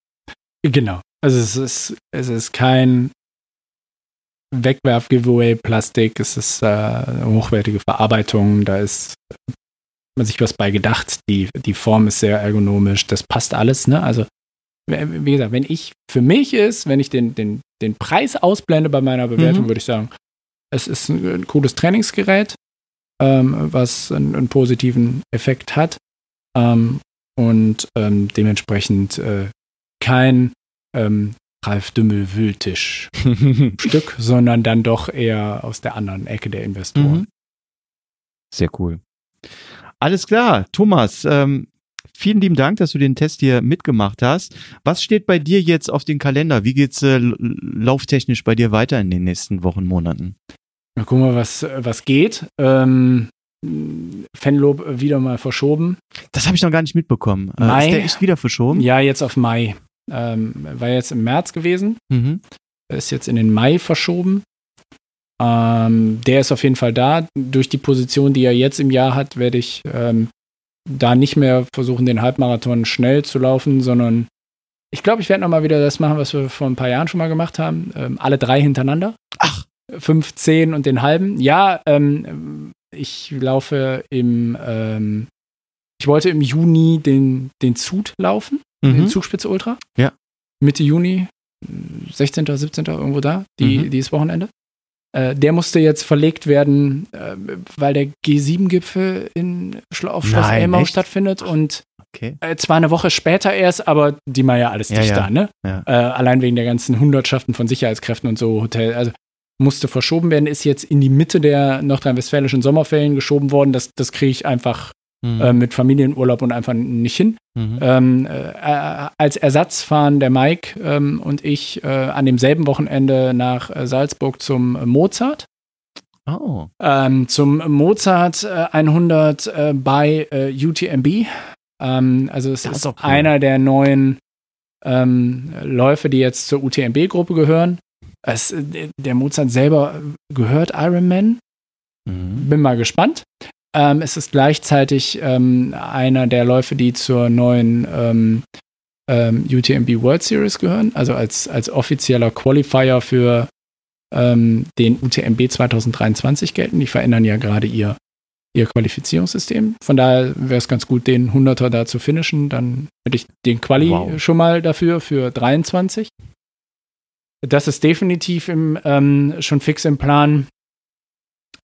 Genau. Also es ist, es ist kein Wegwerf-Giveaway-Plastik, es ist äh, hochwertige Verarbeitung, da ist man sich was bei gedacht, die, die Form ist sehr ergonomisch, das passt alles, ne? Also wie gesagt, wenn ich für mich ist, wenn ich den, den, den Preis ausblende bei meiner Bewertung, mhm. würde ich sagen, es ist ein, ein cooles Trainingsgerät, ähm, was einen, einen, positiven Effekt hat ähm, und ähm, dementsprechend äh, kein ähm, Ralf Dümmel Wühltisch (laughs) Stück, sondern dann doch eher aus der anderen Ecke der Investoren. Mhm. Sehr cool. Alles klar, Thomas, ähm, vielen lieben Dank, dass du den Test hier mitgemacht hast. Was steht bei dir jetzt auf den Kalender? Wie geht's äh, lauftechnisch bei dir weiter in den nächsten Wochen, Monaten? Na, gucken wir, was, was geht. Ähm, Fanlob wieder mal verschoben. Das habe ich noch gar nicht mitbekommen. Äh, Mai, ist der echt wieder verschoben? Ja, jetzt auf Mai. Ähm, war jetzt im März gewesen. Mhm. Ist jetzt in den Mai verschoben. Ähm, der ist auf jeden Fall da. Durch die Position, die er jetzt im Jahr hat, werde ich ähm, da nicht mehr versuchen, den Halbmarathon schnell zu laufen, sondern ich glaube, ich werde nochmal wieder das machen, was wir vor ein paar Jahren schon mal gemacht haben. Ähm, alle drei hintereinander. Ach. Fünf, zehn und den halben. Ja, ähm, ich laufe im, ähm, ich wollte im Juni den, den Zut laufen, mhm. den Zugspitze Ultra. Ja. Mitte Juni, 16., 17. irgendwo da, die, mhm. dieses Wochenende. Äh, der musste jetzt verlegt werden, äh, weil der G7-Gipfel auf Schloss Nein, Elmau echt? stattfindet und okay. äh, zwar eine Woche später erst, aber die war ja alles ja, dicht ja. da, ne? Ja. Äh, allein wegen der ganzen Hundertschaften von Sicherheitskräften und so Hotel, also musste verschoben werden, ist jetzt in die Mitte der nordrhein-westfälischen Sommerferien geschoben worden. Das, das kriege ich einfach mhm. äh, mit Familienurlaub und einfach nicht hin. Mhm. Ähm, äh, als Ersatz fahren der Mike ähm, und ich äh, an demselben Wochenende nach äh, Salzburg zum Mozart. Oh. Ähm, zum Mozart 100 äh, bei UTMB. Ähm, also es das ist, ist cool. einer der neuen ähm, Läufe, die jetzt zur UTMB-Gruppe gehören. Es, der Mozart selber gehört Ironman. Mhm. Bin mal gespannt. Ähm, es ist gleichzeitig ähm, einer der Läufe, die zur neuen ähm, ähm, UTMB World Series gehören, also als, als offizieller Qualifier für ähm, den UTMB 2023 gelten. Die verändern ja gerade ihr, ihr Qualifizierungssystem. Von daher wäre es ganz gut, den 100er da zu finishen. Dann hätte ich den Quali wow. schon mal dafür für 23. Das ist definitiv im, ähm, schon fix im Plan.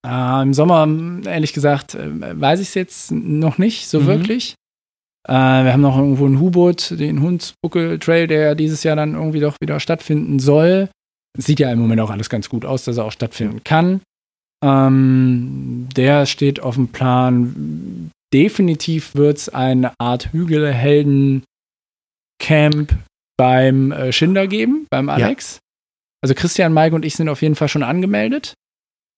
Äh, Im Sommer, ehrlich gesagt, äh, weiß ich es jetzt noch nicht so mhm. wirklich. Äh, wir haben noch irgendwo einen Hubot, den Hunsbuckel-Trail, der dieses Jahr dann irgendwie doch wieder stattfinden soll. Sieht ja im Moment auch alles ganz gut aus, dass er auch stattfinden kann. Ähm, der steht auf dem Plan. Definitiv wird es eine Art Hügelhelden-Camp beim äh, Schinder geben, beim Alex. Ja. Also Christian, Mike und ich sind auf jeden Fall schon angemeldet.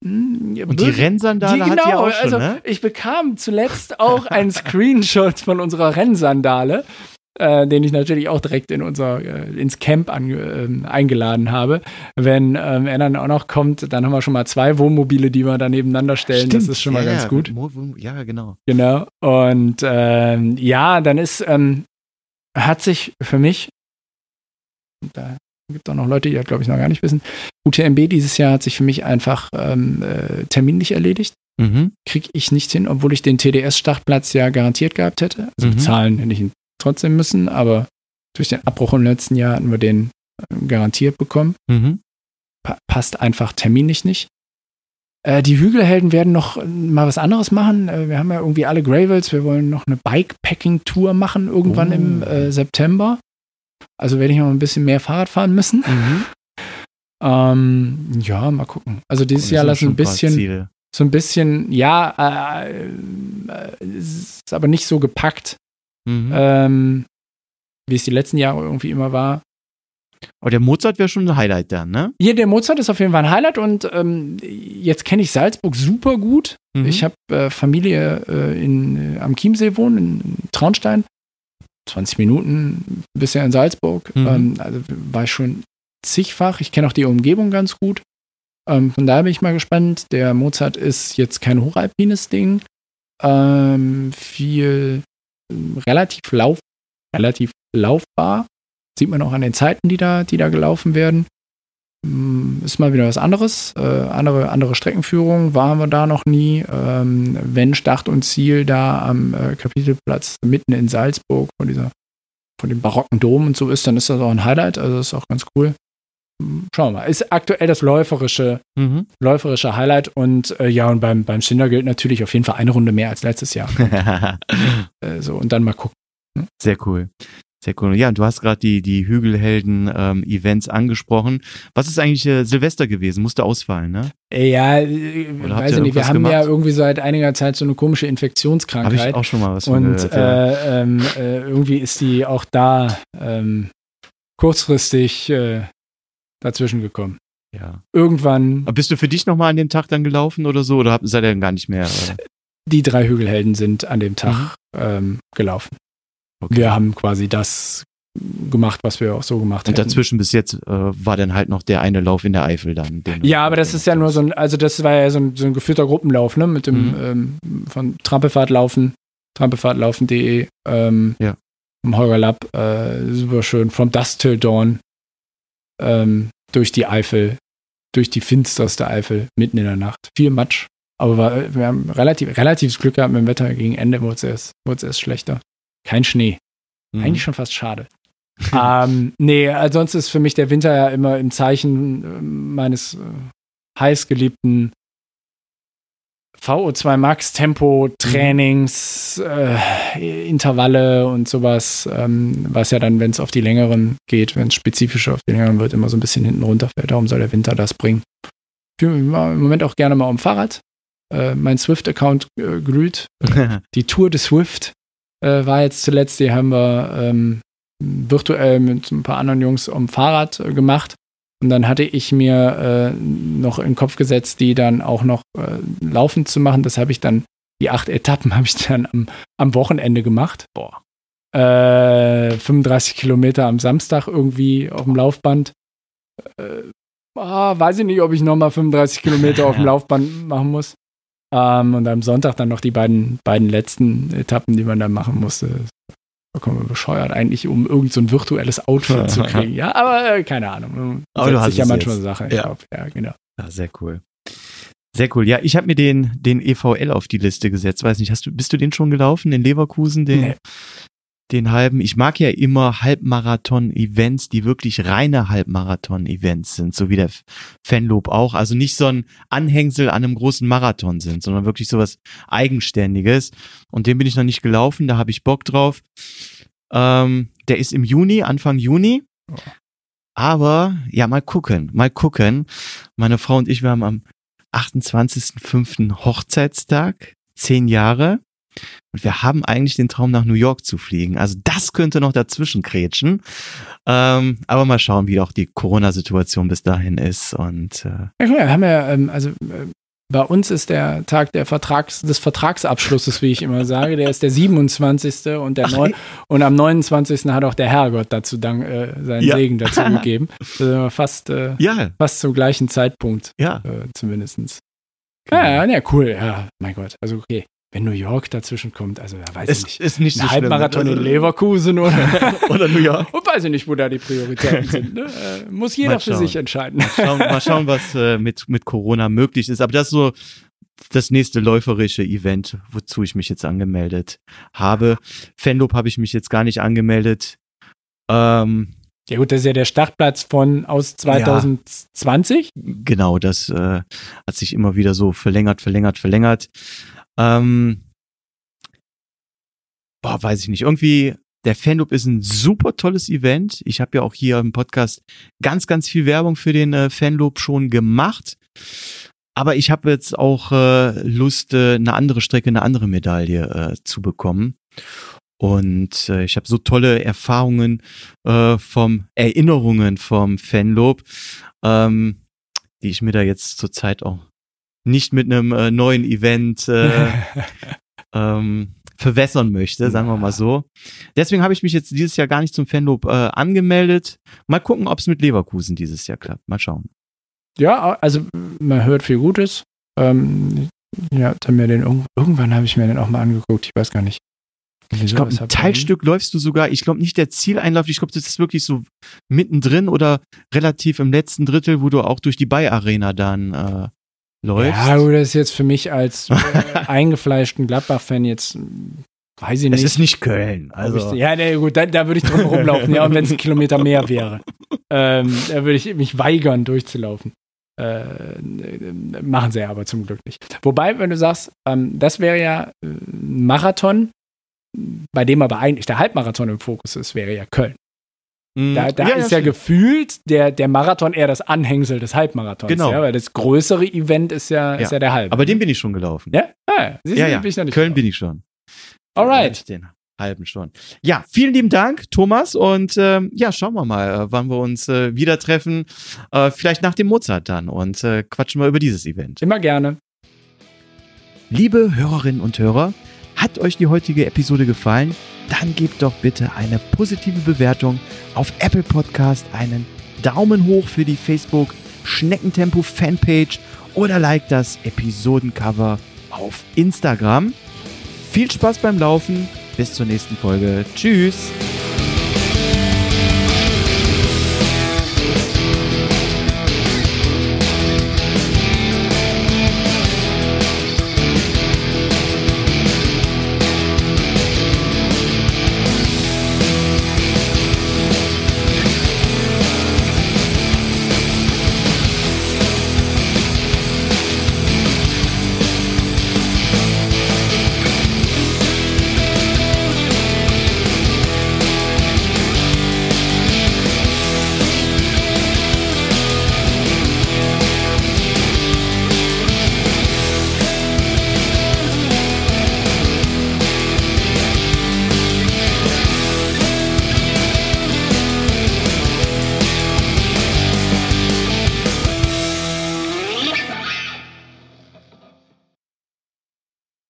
Hm, und die Rennsandale die, genau, hat die auch schon, also ne? ich bekam zuletzt auch einen Screenshot von unserer Rennsandale, äh, den ich natürlich auch direkt in unser äh, ins Camp an, äh, eingeladen habe. Wenn ähm, er dann auch noch kommt, dann haben wir schon mal zwei Wohnmobile, die wir da nebeneinander stellen. Stimmt, das ist schon mal ja, ganz ja, gut. Ja, genau. Genau. Und ähm, ja, dann ist ähm, hat sich für mich da gibt auch noch Leute, die das, glaube ich, noch gar nicht wissen. UTMB dieses Jahr hat sich für mich einfach ähm, äh, terminlich erledigt. Mhm. Kriege ich nicht hin, obwohl ich den TDS-Startplatz ja garantiert gehabt hätte. Also mhm. bezahlen hätte ich ihn trotzdem müssen, aber durch den Abbruch im letzten Jahr hatten wir den äh, garantiert bekommen. Mhm. Pa passt einfach terminlich nicht. Äh, die Hügelhelden werden noch mal was anderes machen. Äh, wir haben ja irgendwie alle Gravels. Wir wollen noch eine Bikepacking-Tour machen irgendwann oh. im äh, September. Also werde ich noch ein bisschen mehr Fahrrad fahren müssen. Mhm. Ähm, ja, mal gucken. Also dieses Jahr lassen ein bisschen, so ein bisschen, ja, äh, äh, ist aber nicht so gepackt, mhm. ähm, wie es die letzten Jahre irgendwie immer war. Aber der Mozart wäre schon ein Highlight dann, ne? Ja, der Mozart ist auf jeden Fall ein Highlight und ähm, jetzt kenne ich Salzburg super gut. Mhm. Ich habe äh, Familie äh, in, äh, am Chiemsee wohnen, in Traunstein. 20 Minuten bisher in Salzburg. Mhm. Ähm, also war ich schon zigfach. Ich kenne auch die Umgebung ganz gut. Ähm, von daher bin ich mal gespannt. Der Mozart ist jetzt kein hochalpines Ding. Ähm, viel relativ lauf, relativ laufbar. Sieht man auch an den Zeiten, die da, die da gelaufen werden. Mm, ist mal wieder was anderes. Äh, andere, andere Streckenführung waren wir da noch nie. Ähm, wenn Start und Ziel da am äh, Kapitelplatz mitten in Salzburg von dieser, von dem barocken Dom und so ist, dann ist das auch ein Highlight. Also das ist auch ganz cool. Mm, schauen wir mal. Ist aktuell das läuferische, mhm. läuferische Highlight und äh, ja, und beim, beim Schinder gilt natürlich auf jeden Fall eine Runde mehr als letztes Jahr. (laughs) äh, so, und dann mal gucken. Hm? Sehr cool. Sehr cool. Ja, und du hast gerade die, die Hügelhelden-Events ähm, angesprochen. Was ist eigentlich äh, Silvester gewesen? Musste ausfallen, ne? Ja, äh, Oder weiß ich nicht. Wir haben gemacht? ja irgendwie seit einiger Zeit so eine komische Infektionskrankheit. Habe ich auch schon mal was von Und gehört, ja. äh, ähm, äh, irgendwie ist die auch da ähm, kurzfristig äh, dazwischen gekommen. Ja. Irgendwann. Aber bist du für dich nochmal an dem Tag dann gelaufen oder so? Oder seid ihr dann gar nicht mehr? Die drei Hügelhelden sind an dem Tag mhm. ähm, gelaufen. Okay. Wir haben quasi das gemacht, was wir auch so gemacht haben. Und dazwischen bis jetzt äh, war dann halt noch der eine Lauf in der Eifel dann. ja, aber das ist ja nur so ein, also das war ja so ein, so ein geführter Gruppenlauf, ne? Mit dem mhm. ähm, von Trampelfahrt laufen, trampelfahrtlaufen.de, ähm, ja. vom Holger Lapp, äh, super schön, from dusk till dawn, ähm, durch die Eifel, durch die finsterste Eifel, mitten in der Nacht. Viel Matsch. Aber war, wir haben relativ, relativ Glück gehabt mit dem Wetter. Gegen Ende wurde es erst, wurde es erst schlechter. Kein Schnee. Mhm. Eigentlich schon fast schade. (laughs) ähm, nee, ansonsten ist für mich der Winter ja immer im Zeichen äh, meines äh, heißgeliebten VO2 Max Tempo Trainings, äh, Intervalle und sowas, ähm, was ja dann, wenn es auf die längeren geht, wenn es spezifischer auf die längeren wird, immer so ein bisschen hinten runterfällt. Darum soll der Winter das bringen. Ich bin im Moment auch gerne mal am Fahrrad. Äh, mein Swift-Account äh, glüht. (laughs) die Tour des Swift äh, war jetzt zuletzt, die haben wir ähm, virtuell mit ein paar anderen Jungs am Fahrrad äh, gemacht. Und dann hatte ich mir äh, noch in den Kopf gesetzt, die dann auch noch äh, laufend zu machen. Das habe ich dann, die acht Etappen (laughs) habe ich dann am, am Wochenende gemacht. Boah. 35 äh, Kilometer am Samstag irgendwie auf dem Laufband. Äh, ah, weiß ich nicht, ob ich nochmal 35 Kilometer auf dem (laughs) Laufband machen muss. Ähm, und am Sonntag dann noch die beiden, beiden letzten Etappen, die man da machen musste. vollkommen bescheuert eigentlich, um irgend so ein virtuelles Outfit (laughs) zu kriegen. Ja, aber äh, keine Ahnung. Aber du hast ja manchmal jetzt. Sachen. Ja. Glaub, ja, genau. Ja, sehr cool. Sehr cool. Ja, ich habe mir den, den EVL auf die Liste gesetzt. Weiß nicht, hast du, bist du den schon gelaufen, den Leverkusen, den, Nee. Den halben? Ich mag ja immer Halbmarathon-Events, die wirklich reine Halbmarathon-Events sind, so wie der Fanlob auch. Also nicht so ein Anhängsel an einem großen Marathon sind, sondern wirklich sowas Eigenständiges. Und den bin ich noch nicht gelaufen, da habe ich Bock drauf. Ähm, der ist im Juni, Anfang Juni. Aber ja, mal gucken, mal gucken. Meine Frau und ich, wir haben am 28.05. Hochzeitstag, zehn Jahre. Und wir haben eigentlich den Traum, nach New York zu fliegen. Also das könnte noch dazwischen kretschen. Ähm, aber mal schauen, wie auch die Corona-Situation bis dahin ist. Und äh, Ja, guck mal, wir haben ja, ähm, also äh, bei uns ist der Tag der Vertrags, des Vertragsabschlusses, wie ich immer sage, der ist der 27. und, der Ach, neun, und am 29. hat auch der Herrgott dazu dank, äh, seinen Ja. Segen dazu (laughs) gegeben. Also fast, äh, ja, fast zum gleichen Zeitpunkt, ja. äh, zumindestens. Ja, ja, ja, cool, ja, mein Gott. Also okay, wenn New York dazwischen kommt, also da weiß ich Es nicht. ist nicht so Ein schlimm. Halbmarathon in Also- Leverkusen oder, (laughs) Oder New York. und weiß ich nicht, wo da die Prioritäten (laughs) sind. Ne? Äh, muss jeder für sich entscheiden. Mal schauen, mal schauen was (laughs) äh, mit, mit Corona möglich ist. Aber das ist so das nächste läuferische Event, wozu ich mich jetzt angemeldet habe. Fanlob habe ich mich jetzt gar nicht angemeldet. Ähm, Ja gut, das ist ja der Startplatz von aus 2020. genau, das äh, hat sich immer wieder so verlängert, verlängert, verlängert. Ähm, boah, weiß ich nicht. Irgendwie, der Fanlob ist ein super tolles Event. Ich habe ja auch hier im Podcast ganz, ganz viel Werbung für den äh, Fanlob schon gemacht. Aber ich habe jetzt auch äh, Lust, äh, eine andere Strecke, eine andere Medaille äh, zu bekommen. Und äh, ich habe so tolle Erfahrungen äh, vom Erinnerungen vom Fanlob, ähm, die ich mir da jetzt zurzeit auch nicht mit einem äh, neuen Event äh, (laughs) ähm, verwässern möchte, sagen wir mal so. Deswegen habe ich mich jetzt dieses Jahr gar nicht zum Fanlob äh, angemeldet. Mal gucken, ob es mit Leverkusen dieses Jahr klappt. Mal schauen. Ja, also man hört viel Gutes. Ähm, ja, dann mir den irg- irgendwann habe ich mir den auch mal angeguckt. Ich weiß gar nicht. Ich glaube, ein Teilstück läufst du sogar, ich glaube nicht der Zieleinlauf, ich glaube, das ist wirklich so mittendrin oder relativ im letzten Drittel, wo du auch durch die Bay-Arena dann äh, läufst. Ja, gut, das ist jetzt für mich als äh, (laughs) eingefleischten Gladbach-Fan jetzt, hm, weiß ich es nicht. ist nicht Köln. Also, ich, ja, nee, gut, da, da würde ich drum rumlaufen, ja, und wenn es ein Kilometer mehr wäre. (laughs) Ähm, da würde ich mich weigern, durchzulaufen. Äh, machen sie ja aber zum Glück nicht. Wobei, wenn du sagst, ähm, das wäre ja äh, ein Marathon, bei dem aber eigentlich der Halbmarathon im Fokus ist, wäre ja Köln. Mh, Da, da ist ja stimmt. gefühlt der, der Marathon eher das Anhängsel des Halbmarathons. Genau. Ja, weil das größere Event ist ja, ist Ja. ja der Halb. Aber den bin ich schon gelaufen. ja, ah, ja, ja. bin ich noch nicht Köln drauf. bin ich schon. Alright. Den halben schon. Ja, vielen lieben Dank, Thomas. Und ähm, ja, schauen wir mal, äh, wann wir uns äh, wieder treffen. Äh, vielleicht nach dem Mozart dann und äh, quatschen wir über dieses Event. Immer gerne. Liebe Hörerinnen und Hörer, hat euch die heutige Episode gefallen? Dann gebt doch bitte eine positive Bewertung auf Apple Podcast, einen Daumen hoch für die Facebook Schneckentempo Fanpage oder like das Episodencover auf Instagram. Viel Spaß beim Laufen, bis zur nächsten Folge. Tschüss!